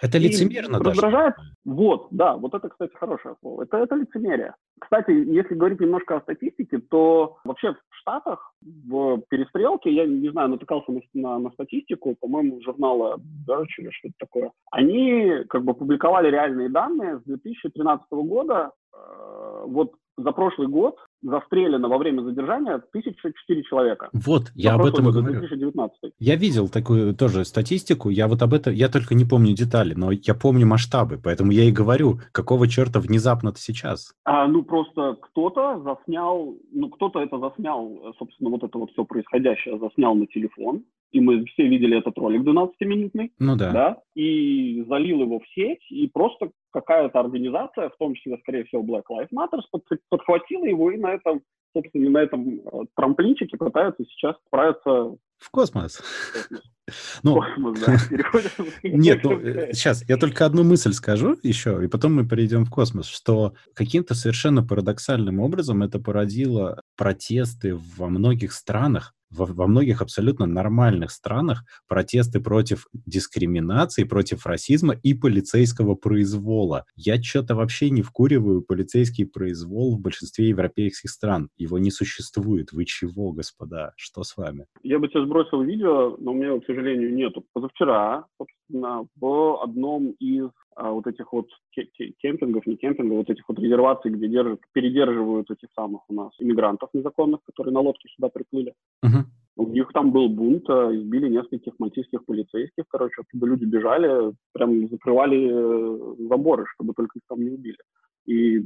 это лицемерно даже. Раздражает. Вот, да, вот это, кстати, хорошее слово. Это, это лицемерие. Кстати, если говорить немножко о статистике, то вообще в Штатах в перестрелке, я не знаю, натыкался на, на, на статистику, по-моему, журнала Verge или что-то такое, они как бы публиковали реальные данные с 2013 года. Э, вот за прошлый год застрелено во время задержания 1004 человека. Вот, я об этом и говорю. 2019. Я видел такую тоже статистику, я вот об этом, я только не помню детали, но я помню масштабы, поэтому я и говорю, какого черта внезапно-то сейчас? А, ну, просто кто-то заснял, ну, кто-то это заснял, собственно, вот это вот все происходящее заснял на телефон, и мы все видели этот ролик 12-минутный, ну да. да, и залил его в сеть, и просто какая-то организация, в том числе, скорее всего, Black Lives Matter, подхватила его и на этом, собственно, на этом э, трамплинчике пытаются сейчас справиться. В космос. Ну, Нет, ну, сейчас я только одну мысль скажу еще, и потом мы перейдем в космос, что каким-то совершенно парадоксальным образом это породило протесты во многих странах, во, во многих абсолютно нормальных странах протесты против дискриминации, против расизма и полицейского произвола. Я что-то вообще не вкуриваю полицейский произвол в большинстве европейских стран. Его не существует. Вы чего, господа? Что с вами? Я бы тебе сбросил видео, но у меня к сожалению, нету. Позавчера, собственно, в одном из а, вот этих вот кемпингов, не кемпингов, вот этих вот резерваций, где держат, передерживают этих самых у нас иммигрантов незаконных, которые на лодке сюда приплыли. Uh-huh. У них там был бунт, а, избили нескольких мальтийских полицейских, короче, оттуда люди бежали, прям закрывали э, заборы, чтобы только их там не убили. И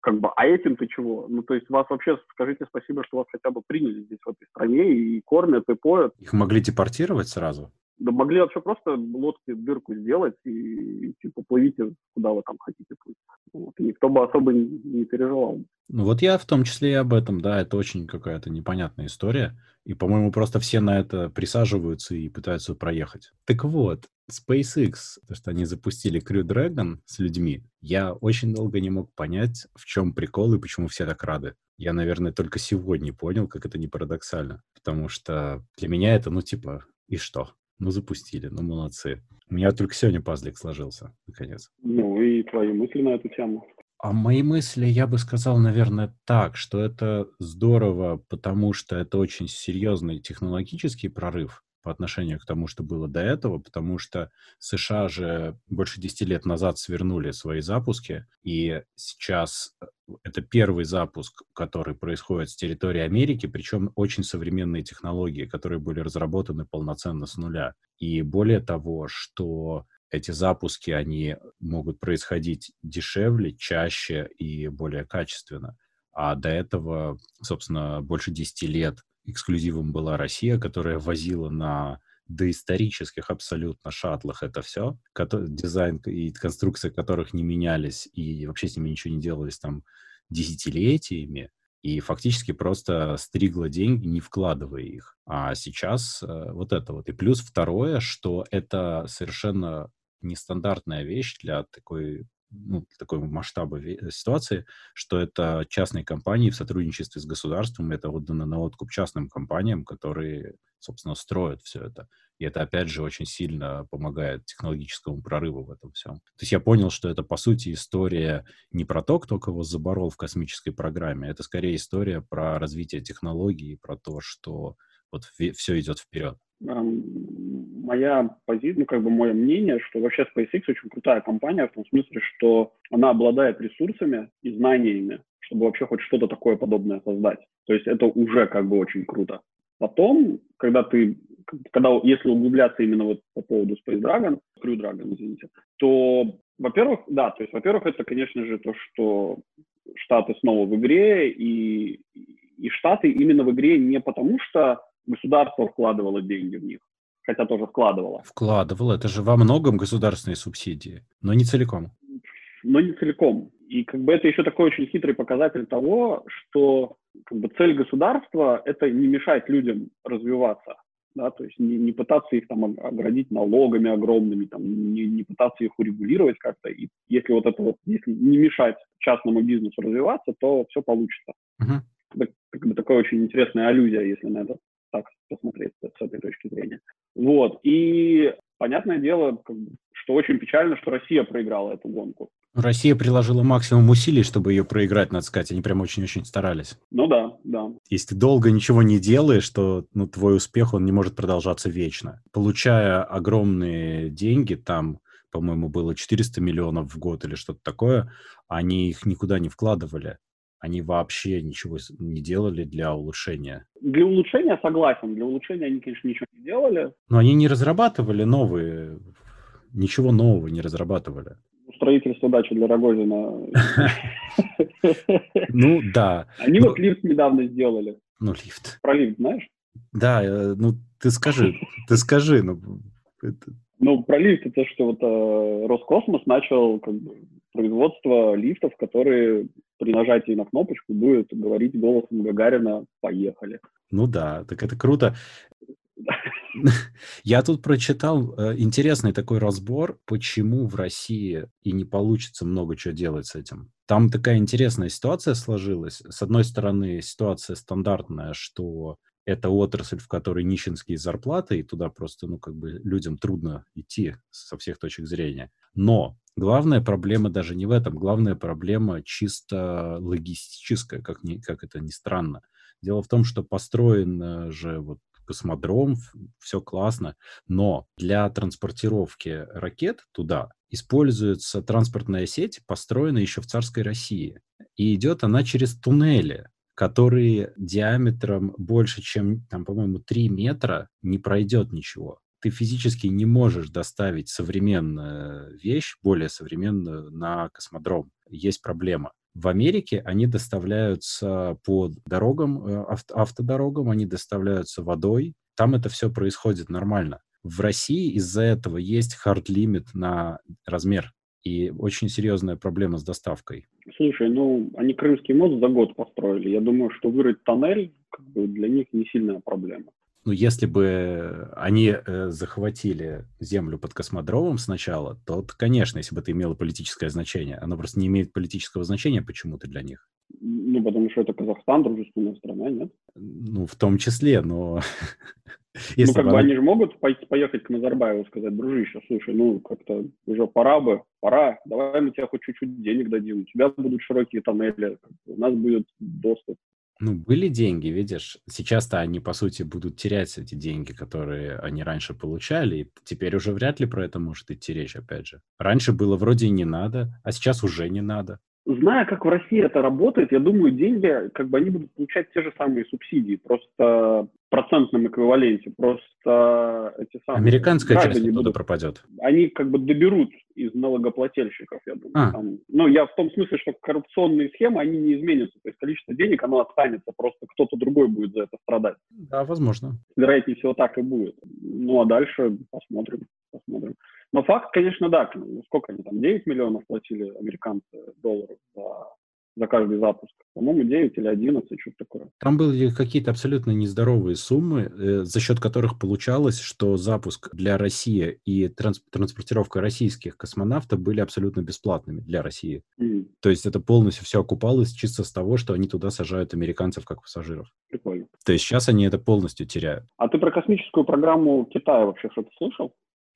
как бы, а этим-то чего? Ну, то есть вас вообще, скажите спасибо, что вас хотя бы приняли здесь, в этой стране, и кормят, и поют. Их могли депортировать сразу? Да могли вообще просто лодки дырку сделать и, и типа плывите, куда вы там хотите плыть. Вот, никто бы особо не, не переживал. Ну вот я в том числе и об этом, да, это очень какая-то непонятная история. И, по-моему, просто все на это присаживаются и пытаются проехать. Так вот, SpaceX, то, что они запустили Crew Dragon с людьми, я очень долго не мог понять, в чем прикол и почему все так рады. Я, наверное, только сегодня понял, как это не парадоксально. Потому что для меня это, ну, типа, и что? Ну, запустили, ну, молодцы. У меня только сегодня пазлик сложился, наконец. Ну, и твои мысли на эту тему. А мои мысли, я бы сказал, наверное, так, что это здорово, потому что это очень серьезный технологический прорыв по отношению к тому, что было до этого, потому что США же больше 10 лет назад свернули свои запуски, и сейчас э, это первый запуск, который происходит с территории Америки, причем очень современные технологии, которые были разработаны полноценно с нуля. И более того, что эти запуски, они могут происходить дешевле, чаще и более качественно. А до этого, собственно, больше 10 лет эксклюзивом была Россия, которая возила на доисторических абсолютно шаттлах это все, дизайн и конструкция которых не менялись и вообще с ними ничего не делалось там десятилетиями, и фактически просто стригла деньги, не вкладывая их. А сейчас э, вот это вот. И плюс второе, что это совершенно нестандартная вещь для такой ну, такого масштаба ситуации, что это частные компании в сотрудничестве с государством, это отдано на откуп частным компаниям, которые, собственно, строят все это. И это, опять же, очень сильно помогает технологическому прорыву в этом всем. То есть я понял, что это, по сути, история не про то, кто кого заборол в космической программе, это скорее история про развитие технологий, про то, что вот все идет вперед моя позиция, ну, как бы мое мнение, что вообще SpaceX очень крутая компания в том смысле, что она обладает ресурсами и знаниями, чтобы вообще хоть что-то такое подобное создать. То есть это уже как бы очень круто. Потом, когда ты, когда, если углубляться именно вот по поводу Space Dragon, Crew Dragon, извините, то, во-первых, да, то есть, во-первых, это, конечно же, то, что Штаты снова в игре, и, и Штаты именно в игре не потому, что государство вкладывало деньги в них, хотя тоже вкладывало. Вкладывало, это же во многом государственные субсидии, но не целиком. Но не целиком. И как бы это еще такой очень хитрый показатель того, что как бы цель государства – это не мешать людям развиваться, да, то есть не, не пытаться их там оградить налогами огромными, там, не, не пытаться их урегулировать как-то. И если вот это вот, если не мешать частному бизнесу развиваться, то все получится. Uh-huh. Это как бы такая очень интересная аллюзия, если на это так посмотреть с этой точки зрения. Вот. И понятное дело, что очень печально, что Россия проиграла эту гонку. Россия приложила максимум усилий, чтобы ее проиграть, надо сказать. Они прям очень-очень старались. Ну да, да. Если ты долго ничего не делаешь, то ну, твой успех, он не может продолжаться вечно. Получая огромные деньги, там, по-моему, было 400 миллионов в год или что-то такое, они их никуда не вкладывали они вообще ничего не делали для улучшения. Для улучшения согласен. Для улучшения они, конечно, ничего не делали. Но они не разрабатывали новые, ничего нового не разрабатывали. Строительство дачи для Рогозина. Ну, да. Они вот лифт недавно сделали. Ну, лифт. Про лифт знаешь? Да, э, ну, ты скажи, ты скажи, ну, ну, про лифт это что вот э, Роскосмос начал как бы, производство лифтов, которые при нажатии на кнопочку будут говорить голосом Гагарина «Поехали». Ну да, так это круто. Я тут прочитал э, интересный такой разбор, почему в России и не получится много чего делать с этим. Там такая интересная ситуация сложилась. С одной стороны, ситуация стандартная, что это отрасль, в которой нищенские зарплаты, и туда просто, ну, как бы людям трудно идти со всех точек зрения. Но главная проблема даже не в этом. Главная проблема чисто логистическая, как, ни, как это ни странно. Дело в том, что построен же вот космодром, все классно, но для транспортировки ракет туда используется транспортная сеть, построенная еще в царской России. И идет она через туннели которые диаметром больше, чем, там, по-моему, 3 метра, не пройдет ничего. Ты физически не можешь доставить современную вещь, более современную, на космодром. Есть проблема. В Америке они доставляются по дорогам, э, авто, автодорогам, они доставляются водой. Там это все происходит нормально. В России из-за этого есть хард-лимит на размер и очень серьезная проблема с доставкой. Слушай, ну, они Крымский мост за год построили. Я думаю, что вырыть тоннель как бы для них не сильная проблема. Ну, если бы они э, захватили землю под космодромом сначала, то, конечно, если бы это имело политическое значение. Оно просто не имеет политического значения почему-то для них. Ну, потому что это Казахстан, дружественная страна, нет? Ну, в том числе, но Если ну, как бы она... они же могут поехать к Назарбаеву и сказать, дружище, слушай, ну, как-то уже пора бы, пора, давай мы тебе хоть чуть-чуть денег дадим, у тебя будут широкие тоннели, у нас будет доступ. Ну, были деньги, видишь. Сейчас-то они, по сути, будут терять эти деньги, которые они раньше получали, и теперь уже вряд ли про это может идти речь, опять же. Раньше было вроде и не надо, а сейчас уже не надо зная, как в России это работает, я думаю, деньги, как бы они будут получать те же самые субсидии, просто процентном эквиваленте, просто эти самые... Американская часть оттуда будут, пропадет. Они как бы доберут из налогоплательщиков, я думаю. А. Там, ну, я в том смысле, что коррупционные схемы, они не изменятся, то есть количество денег, оно останется, просто кто-то другой будет за это страдать. Да, возможно. Вероятнее всего так и будет. Ну, а дальше посмотрим, посмотрим. Но факт, конечно, да. Сколько они там, 9 миллионов платили американцы долларов за, за каждый запуск? По-моему, 9 или 11, что-то такое. Там были какие-то абсолютно нездоровые суммы, э, за счет которых получалось, что запуск для России и транс- транспортировка российских космонавтов были абсолютно бесплатными для России. Mm. То есть это полностью все окупалось чисто с того, что они туда сажают американцев как пассажиров. Прикольно. То есть сейчас они это полностью теряют. А ты про космическую программу Китая вообще что-то слышал?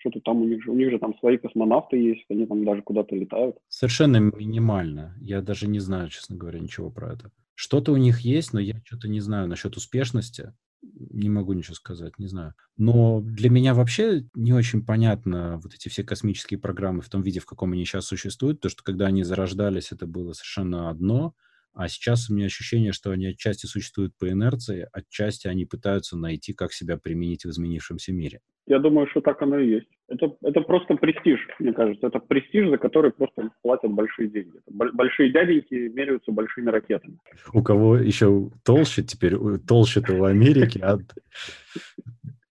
Что-то там у них же, у них же там свои космонавты есть, они там даже куда-то летают. Совершенно минимально. Я даже не знаю, честно говоря, ничего про это. Что-то у них есть, но я что-то не знаю насчет успешности. Не могу ничего сказать, не знаю. Но для меня вообще не очень понятно вот эти все космические программы в том виде, в каком они сейчас существуют. То, что когда они зарождались, это было совершенно одно – а сейчас у меня ощущение, что они отчасти существуют по инерции, отчасти они пытаются найти, как себя применить в изменившемся мире. Я думаю, что так оно и есть. Это, это просто престиж, мне кажется. Это престиж, за который просто платят большие деньги. Большие дяденьки меряются большими ракетами. У кого еще толще теперь, толще-то у Америки. А...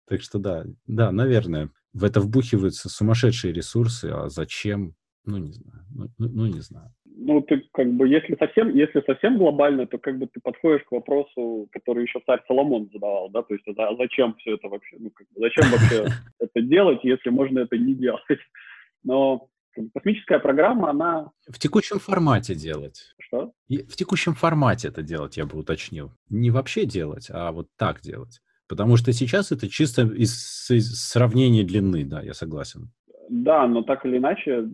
Так что да, да, наверное. В это вбухиваются сумасшедшие ресурсы, а зачем? Ну, не знаю. Ну, ну, ну не знаю ну, ты как бы, если совсем, если совсем глобально, то как бы ты подходишь к вопросу, который еще царь Соломон задавал, да, то есть а зачем все это вообще, ну, как бы, зачем вообще это делать, если можно это не делать. Но космическая программа, она... В текущем формате делать. Что? И в текущем формате это делать, я бы уточнил. Не вообще делать, а вот так делать. Потому что сейчас это чисто из, из сравнения длины, да, я согласен. Да, но так или иначе,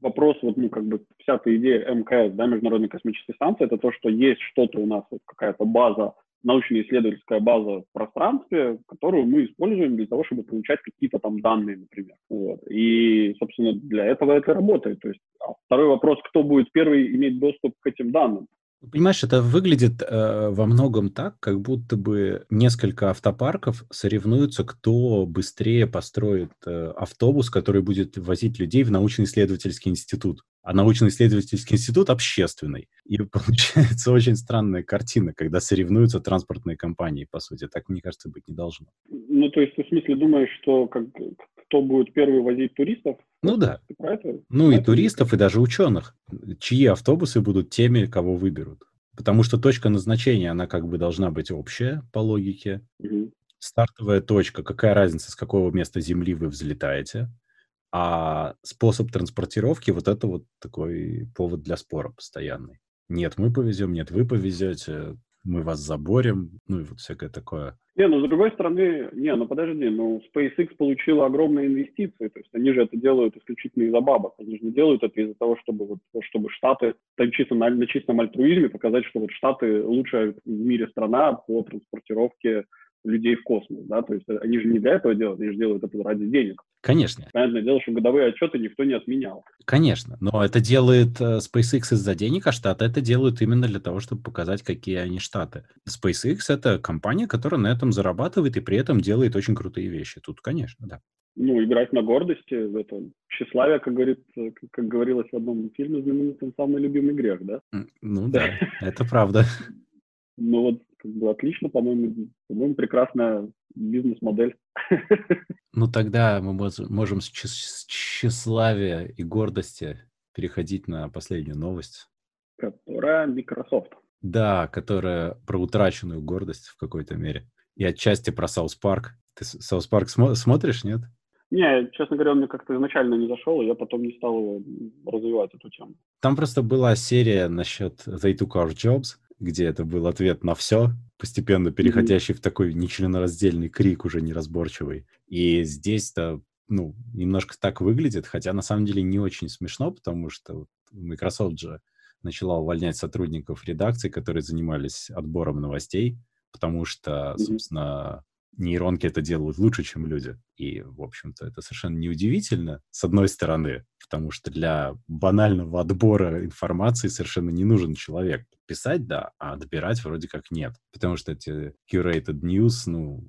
вопрос, вот, ну, как бы вся эта идея МКС, да, Международной космической станции, это то, что есть что-то у нас, вот какая-то база, научно-исследовательская база в пространстве, которую мы используем для того, чтобы получать какие-то там данные, например. Вот. И, собственно, для этого это работает. То есть а второй вопрос, кто будет первый иметь доступ к этим данным. Понимаешь, это выглядит э, во многом так, как будто бы несколько автопарков соревнуются, кто быстрее построит э, автобус, который будет возить людей в научно-исследовательский институт. А научно-исследовательский институт общественный. И получается очень странная картина, когда соревнуются транспортные компании, по сути. Так, мне кажется, быть не должно. Ну, то есть ты в смысле думаешь, что как, кто будет первый возить туристов? Ну да. Ну и туристов, и даже ученых. Чьи автобусы будут теми, кого выберут. Потому что точка назначения, она как бы должна быть общая по логике. Угу. Стартовая точка, какая разница, с какого места Земли вы взлетаете. А способ транспортировки, вот это вот такой повод для спора постоянный. Нет, мы повезем, нет, вы повезете мы вас заборем, ну и вот всякое такое. Не, ну с другой стороны, не, ну подожди, ну SpaceX получила огромные инвестиции, то есть они же это делают исключительно из-за бабок, они же не делают это из-за того, чтобы вот, чтобы Штаты, так чисто на, на чистом альтруизме показать, что вот Штаты лучшая в мире страна по транспортировке людей в космос, да, то есть они же не для этого делают, они же делают это ради денег. Конечно. Понятное дело, что годовые отчеты никто не отменял. Конечно, но это делает э, SpaceX из-за денег, а Штаты это делают именно для того, чтобы показать, какие они Штаты. SpaceX — это компания, которая на этом зарабатывает и при этом делает очень крутые вещи. Тут, конечно, да. Ну, играть на гордости, это тщеславие, как, говорит, как говорилось в одном фильме знаменитом, самый любимый грех, да? Ну да, это правда. Ну вот как бы отлично, по-моему, по-моему, прекрасная бизнес-модель. Ну тогда мы можем с тщеславия и гордости переходить на последнюю новость. Которая Microsoft. Да, которая про утраченную гордость в какой-то мере. И отчасти про South Park. Ты South Park смо- смотришь, нет? Не, честно говоря, он мне как-то изначально не зашел, и я потом не стал развивать эту тему. Там просто была серия насчет They Took Our Jobs, где это был ответ на все, постепенно переходящий mm-hmm. в такой нечленораздельный крик уже неразборчивый. И здесь-то, ну, немножко так выглядит, хотя на самом деле не очень смешно, потому что Microsoft же начала увольнять сотрудников редакции, которые занимались отбором новостей, потому что, собственно, нейронки это делают лучше, чем люди. И, в общем-то, это совершенно неудивительно, с одной стороны, потому что для банального отбора информации совершенно не нужен человек. Писать, да, а отбирать вроде как нет. Потому что эти curated news, ну,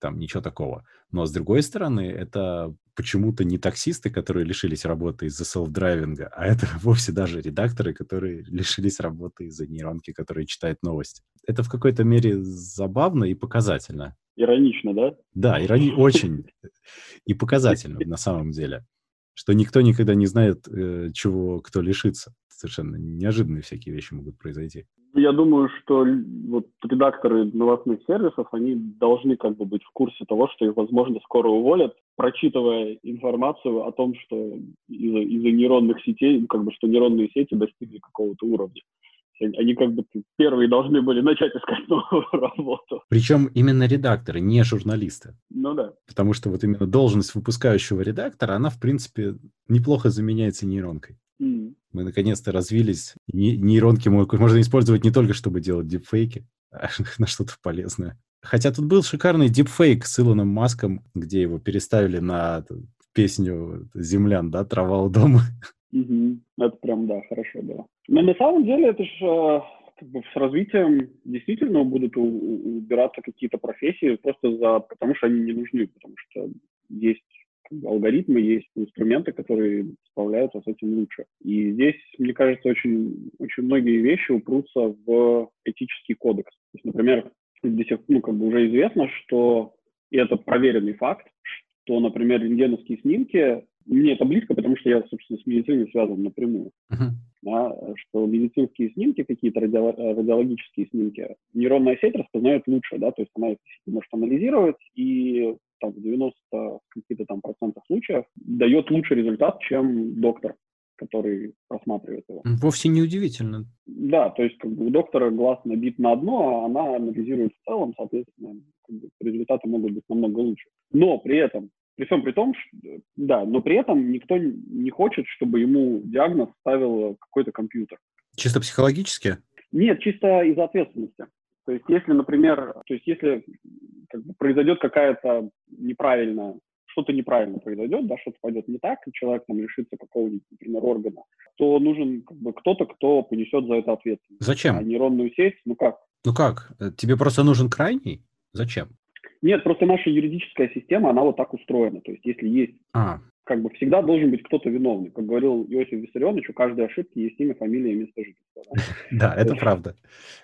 там ничего такого. Но, с другой стороны, это почему-то не таксисты, которые лишились работы из-за селф-драйвинга, а это вовсе даже редакторы, которые лишились работы из-за нейронки, которые читают новости. Это в какой-то мере забавно и показательно. Иронично, да? Да, ирони... очень. И показательно на самом деле. Что никто никогда не знает, э, чего кто лишится. Совершенно неожиданные всякие вещи могут произойти. Я думаю, что вот редакторы новостных сервисов, они должны как бы быть в курсе того, что их, возможно, скоро уволят, прочитывая информацию о том, что из-за из нейронных сетей, ну, как бы, что нейронные сети достигли какого-то уровня они как бы первые должны были начать искать новую работу. Причем именно редакторы, не журналисты. Ну да. Потому что вот именно должность выпускающего редактора, она, в принципе, неплохо заменяется нейронкой. Mm. Мы наконец-то развились. Нейронки можно использовать не только, чтобы делать дипфейки, а на что-то полезное. Хотя тут был шикарный дипфейк с Илоном Маском, где его переставили на песню «Землян», да, «Трава у дома». Угу. Это прям, да, хорошо было. Но на самом деле это же э, как бы с развитием действительно будут убираться какие-то профессии просто за, потому что они не нужны, потому что есть алгоритмы, есть инструменты, которые справляются с этим лучше. И здесь, мне кажется, очень, очень многие вещи упрутся в этический кодекс. То есть, например, до сих, ну, как бы уже известно, что, и это проверенный факт, что, например, рентгеновские снимки мне это близко, потому что я, собственно, с медициной связан напрямую. Uh-huh. Да, что медицинские снимки, какие-то радио, радиологические снимки, нейронная сеть распознает лучше, да, то есть она их может анализировать и там, в 90 каких-то там процентах случаев дает лучший результат, чем доктор, который просматривает его. Вовсе не удивительно. Да, то есть как бы у доктора глаз набит на одно, а она анализирует в целом, соответственно, как бы, результаты могут быть намного лучше. Но при этом при всем при том, что, да, но при этом никто не хочет, чтобы ему диагноз ставил какой-то компьютер. Чисто психологически? Нет, чисто из-за ответственности. То есть, если, например, то есть, если как бы, произойдет какая-то неправильная, что-то неправильно произойдет, да, что-то пойдет не так, и человек там лишится какого-нибудь, например, органа, то нужен как бы кто-то, кто понесет за это ответственность. Зачем? А нейронную сеть, ну как? Ну как? Тебе просто нужен крайний? Зачем? Нет, просто наша юридическая система, она вот так устроена. То есть если есть, а. Как бы всегда должен быть кто-то виновный. Как говорил Иосиф Виссарионович, у каждой ошибки есть имя, фамилия и место жительства. Да, это правда.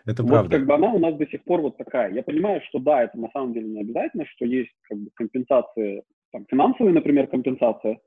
Это правда. как бы она у нас до сих пор вот такая. Я понимаю, что да, это на самом деле не обязательно, что есть как бы компенсации, там, финансовые, например, компенсация,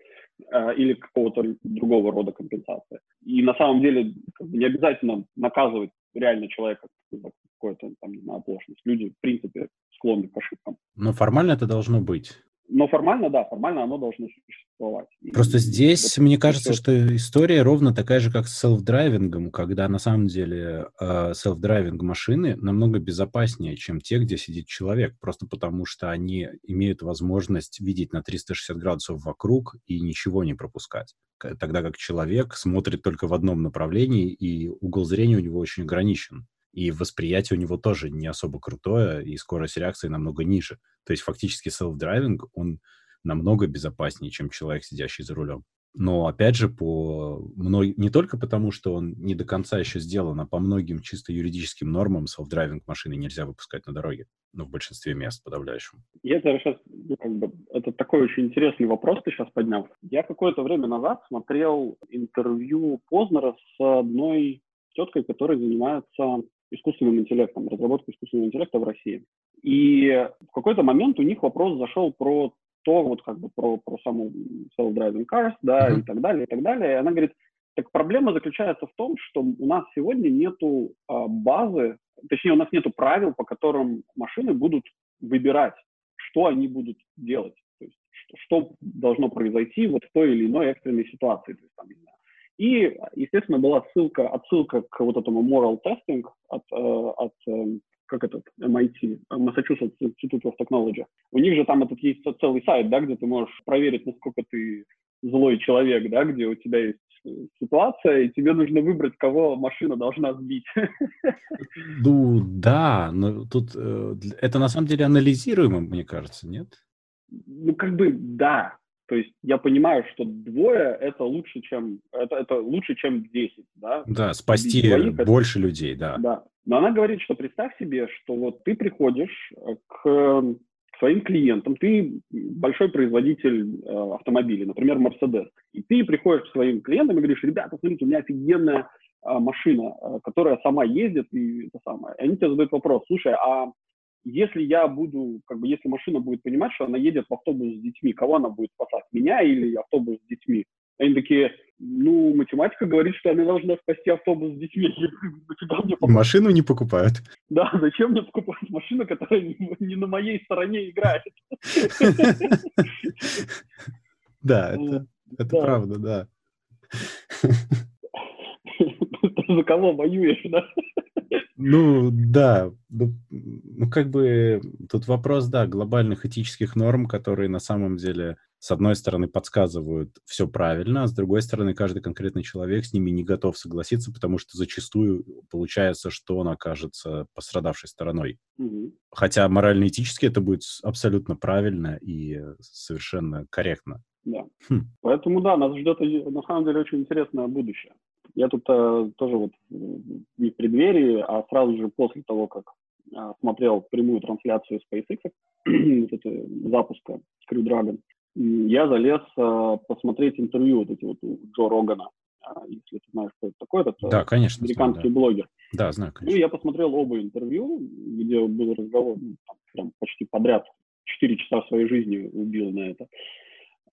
э, или какого-то другого рода компенсация. И на самом деле как бы, не обязательно наказывать реально человека за какую-то там, не знаю, оплошность. Люди, в принципе, склонны к ошибкам. Но формально это должно быть. Но формально, да, формально оно должно существовать. Просто здесь, и, мне кажется, все... что история ровно такая же, как с self-driving ом, когда на самом деле э, self-driving машины намного безопаснее, чем те, где сидит человек, просто потому что они имеют возможность видеть на 360 градусов вокруг и ничего не пропускать. Тогда как человек смотрит только в одном направлении, и угол зрения у него очень ограничен и восприятие у него тоже не особо крутое, и скорость реакции намного ниже. То есть фактически self-driving, он намного безопаснее, чем человек, сидящий за рулем. Но, опять же, по мной... не только потому, что он не до конца еще сделан, а по многим чисто юридическим нормам self-driving машины нельзя выпускать на дороге. Ну, в большинстве мест подавляющем. Я это сейчас, ну, как бы, это такой очень интересный вопрос ты сейчас поднял. Я какое-то время назад смотрел интервью Познера с одной теткой, которая занимается искусственным интеллектом, разработку искусственного интеллекта в России. И в какой-то момент у них вопрос зашел про то, вот как бы про, про саму self-driving cars, да, uh-huh. и так далее, и так далее. И она говорит, так проблема заключается в том, что у нас сегодня нету а, базы, точнее, у нас нету правил, по которым машины будут выбирать, что они будут делать. То есть, что, что должно произойти вот в той или иной экстренной ситуации. То есть, там, не знаю, И, естественно, была ссылка, отсылка к вот этому moral testing от, э, от эм, как этот, MIT, Massachusetts Institute of Technology. У них же там этот есть целый сайт, да, где ты можешь проверить, насколько ты злой человек, да, где у тебя есть э, ситуация, и тебе нужно выбрать, кого машина должна сбить. Ну, да, но тут э, это на самом деле анализируемо, мне кажется, нет? Ну, как бы, да. То есть я понимаю, что двое это лучше, чем это, это лучше, чем десять, да? Да, спасти двоих, больше это, людей, да. Да. Но она говорит, что представь себе, что вот ты приходишь э, к своим клиентам, ты большой производитель э, автомобилей, например, Mercedes, и ты приходишь к своим клиентам и говоришь, ребята, смотрите, у меня офигенная э, машина, э, которая сама ездит, и это самое. И они тебе задают вопрос, слушай, а если я буду, как бы, если машина будет понимать, что она едет в автобус с детьми, кого она будет спасать, меня или автобус с детьми? Они такие, ну, математика говорит, что она должна спасти автобус с детьми. И машину не покупают. Да, зачем мне покупать машину, которая не на моей стороне играет? Да, это, это да. правда, да. За кого воюешь, да? Ну, да. Ну, как бы тут вопрос, да, глобальных этических норм, которые на самом деле, с одной стороны, подсказывают все правильно, а с другой стороны, каждый конкретный человек с ними не готов согласиться, потому что зачастую получается, что он окажется пострадавшей стороной. Угу. Хотя морально-этически это будет абсолютно правильно и совершенно корректно. Да. Хм. Поэтому, да, нас ждет на самом деле очень интересное будущее. Я тут э, тоже вот не в преддверии, а сразу же после того, как э, смотрел прямую трансляцию SpaceX, вот это, запуска Crew Dragon, я залез э, посмотреть интервью вот эти вот у Джо Рогана, э, если ты знаешь, кто это такой, это да, конечно, американский знаю, да. блогер. Да, знаю, конечно. Ну, я посмотрел оба интервью, где был разговор, ну, там, прям почти подряд, 4 часа своей жизни убил на это.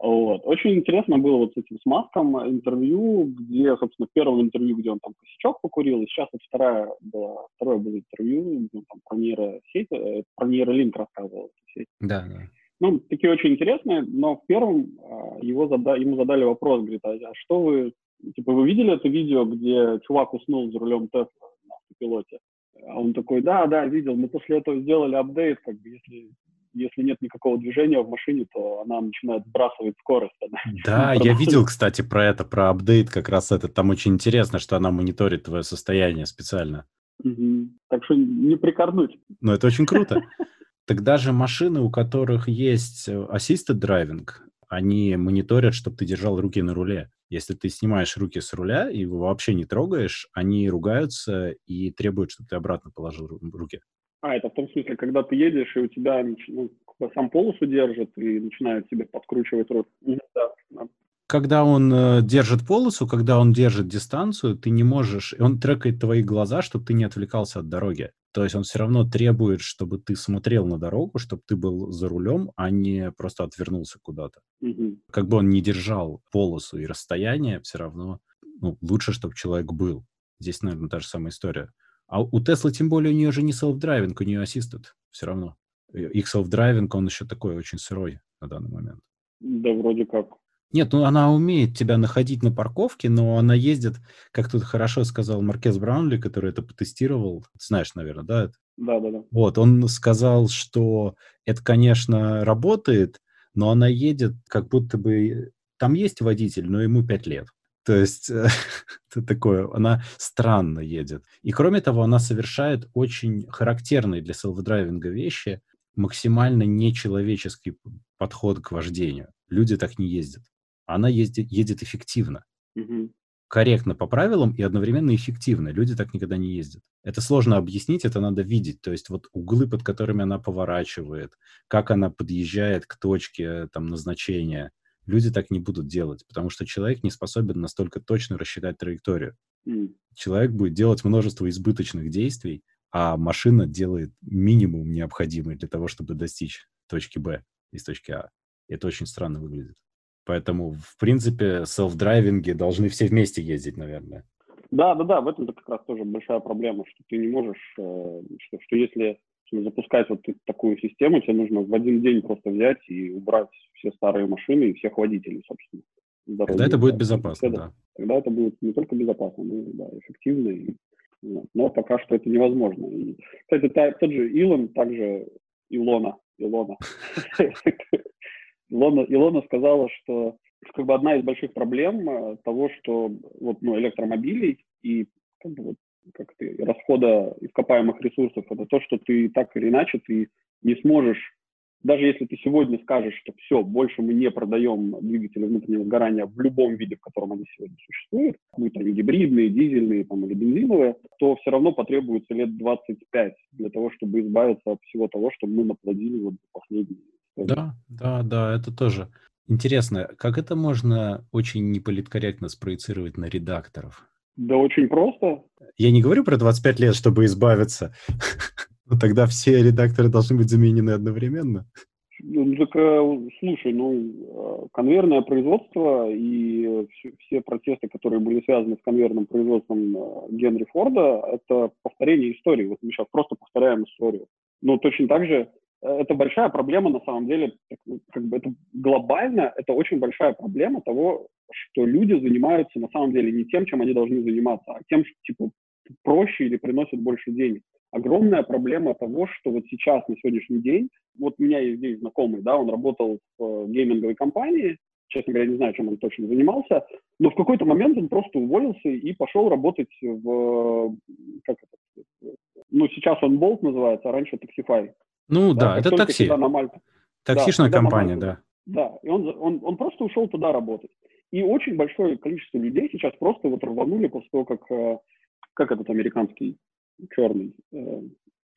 Вот. Очень интересно было вот с этим с Маском интервью, где, собственно, в первом интервью, где он там косячок покурил, и сейчас вот вторая была, второе было интервью, где он там про нейросеть, э, про нейролинк рассказывал. Сеть. Да, да. Ну, такие очень интересные, но в первом а, его зада, ему задали вопрос, говорит, а, а что вы, типа, вы видели это видео, где чувак уснул за рулем Тесла на автопилоте? А он такой, да, да, видел, мы после этого сделали апдейт, как бы, если если нет никакого движения в машине, то она начинает сбрасывать скорость. Она да, я видел, кстати, про это, про апдейт как раз это. Там очень интересно, что она мониторит твое состояние специально. Угу. Так что не прикорнуть. Ну, это очень круто. Тогда же машины, у которых есть э, assisted driving, они мониторят, чтобы ты держал руки на руле. Если ты снимаешь руки с руля и его вообще не трогаешь, они ругаются и требуют, чтобы ты обратно положил руки. А, это в том смысле, когда ты едешь, и у тебя ну, сам полосу держит и начинает тебе подкручивать рот. Да, да. Когда он э, держит полосу, когда он держит дистанцию, ты не можешь... Он трекает твои глаза, чтобы ты не отвлекался от дороги. То есть он все равно требует, чтобы ты смотрел на дорогу, чтобы ты был за рулем, а не просто отвернулся куда-то. Угу. Как бы он не держал полосу и расстояние, все равно ну, лучше, чтобы человек был. Здесь, наверное, та же самая история. А у Tesla, тем более, у нее же не self-driving, у нее assisted все равно. Их self-driving, он еще такой очень сырой на данный момент. Да, вроде как. Нет, ну она умеет тебя находить на парковке, но она ездит, как тут хорошо сказал Маркез Браунли, который это потестировал. знаешь, наверное, да? Да, да, да. Вот, он сказал, что это, конечно, работает, но она едет как будто бы... Там есть водитель, но ему пять лет. То есть э, это такое, она странно едет. И кроме того, она совершает очень характерные для селф-драйвинга вещи, максимально нечеловеческий подход к вождению. Люди так не ездят. Она ездит, едет эффективно. Корректно по правилам и одновременно эффективно. Люди так никогда не ездят. Это сложно объяснить, это надо видеть. То есть вот углы, под которыми она поворачивает, как она подъезжает к точке там, назначения – люди так не будут делать, потому что человек не способен настолько точно рассчитать траекторию. Mm. Человек будет делать множество избыточных действий, а машина делает минимум необходимый для того, чтобы достичь точки Б из точки А. Это очень странно выглядит. Поэтому, в принципе, селф-драйвинги должны все вместе ездить, наверное. Да, да, да, в этом-то как раз тоже большая проблема, что ты не можешь, э, что, что если запускать вот такую систему, тебе нужно в один день просто взять и убрать все старые машины и всех водителей, собственно. здоровье. Тогда это будет безопасно, да. Тогда это будет не только безопасно, но и да, эффективно. И, но пока что это невозможно. И, кстати, та, тот же Илон, также Илона, Илона, Илона, Илона сказала, что как бы одна из больших проблем э, того, что вот, ну, электромобилей и как бы, вот, как ты, расхода ископаемых ресурсов, это то, что ты так или иначе ты не сможешь, даже если ты сегодня скажешь, что все, больше мы не продаем двигатели внутреннего сгорания в любом виде, в котором они сегодня существуют, будь они гибридные, дизельные там, или бензиновые, то все равно потребуется лет 25 для того, чтобы избавиться от всего того, что мы наплодили вот последние да, да, да, это тоже. Интересно, как это можно очень неполиткорректно спроецировать на редакторов? Да очень просто. Я не говорю про 25 лет, чтобы избавиться. Но тогда все редакторы должны быть заменены одновременно. Ну, так, э, слушай, ну, э, конвейерное производство и все протесты, которые были связаны с конвейерным производством э, Генри Форда, это повторение истории. Вот мы сейчас просто повторяем историю. Но точно так же это большая проблема на самом деле, как бы это глобально, это очень большая проблема того, что люди занимаются на самом деле не тем, чем они должны заниматься, а тем, что типа проще или приносят больше денег. Огромная проблема того, что вот сейчас, на сегодняшний день, вот у меня есть здесь знакомый, да, он работал в э, гейминговой компании, честно говоря, не знаю, чем он точно занимался, но в какой-то момент он просто уволился и пошел работать в, как это, ну, сейчас он Bolt называется, а раньше Taxify. Ну да, да это такси. На Мальту, Таксишная да, компания, Мальту, да. Да, и он, он, он просто ушел туда работать. И очень большое количество людей сейчас просто вот рванули после того, как, э, как этот американский черный,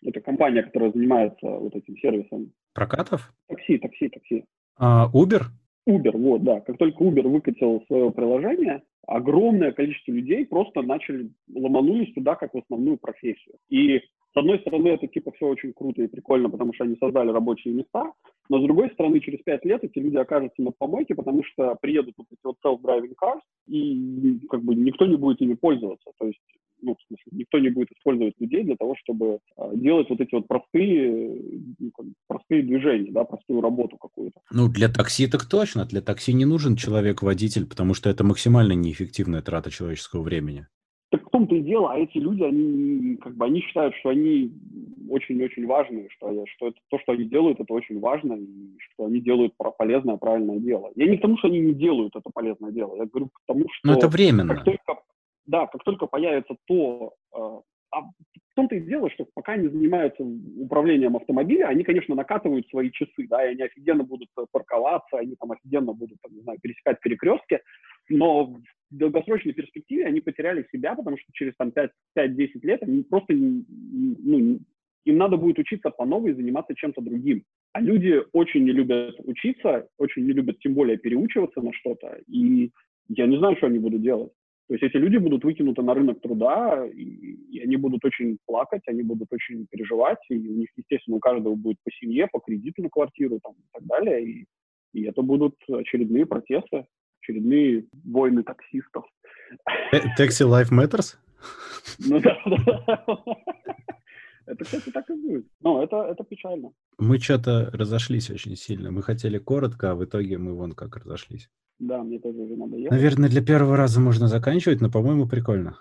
это компания, которая занимается вот этим сервисом. Прокатов? Такси, такси, такси. А, Uber? Uber, вот, да. Как только Uber выкатил свое приложение, огромное количество людей просто начали, ломанулись туда как в основную профессию. И с одной стороны, это типа все очень круто и прикольно, потому что они создали рабочие места, но с другой стороны, через пять лет эти люди окажутся на помойке, потому что приедут вот эти вот self-driving cars, и как бы никто не будет ими пользоваться. То есть ну, в смысле, никто не будет использовать людей для того, чтобы э, делать вот эти вот простые, ну, простые движения, да, простую работу какую-то. Ну, для такси так точно. Для такси не нужен человек-водитель, потому что это максимально неэффективная трата человеческого времени. Так в том-то и дело, а эти люди, они как бы они считают, что они очень-очень важные, что, что это, то, что они делают, это очень важно, и что они делают полезное, правильное дело. Я не к тому, что они не делают это полезное дело, я говорю к тому, что... Но это временно. Как только, да, как только появится то... Э, а в том-то и дело, что пока они занимаются управлением автомобиля, они, конечно, накатывают свои часы, да, и они офигенно будут парковаться, они там офигенно будут, там, не знаю, пересекать перекрестки, но долгосрочной перспективе они потеряли себя, потому что через там 5-10 лет они просто ну, им надо будет учиться по новой и заниматься чем-то другим. А люди очень не любят учиться, очень не любят тем более переучиваться на что-то, и я не знаю, что они будут делать. То есть эти люди будут выкинуты на рынок труда, и, и они будут очень плакать, они будут очень переживать, и у них, естественно, у каждого будет по семье, по кредиту на квартиру там, и так далее, и, и это будут очередные протесты очередные войны таксистов. Taxi Life Matters? Ну да, да. Это, кстати, так и будет. Но это, это печально. Мы что-то разошлись очень сильно. Мы хотели коротко, а в итоге мы вон как разошлись. Да, мне тоже уже надо ехать. Наверное, для первого раза можно заканчивать, но, по-моему, прикольно.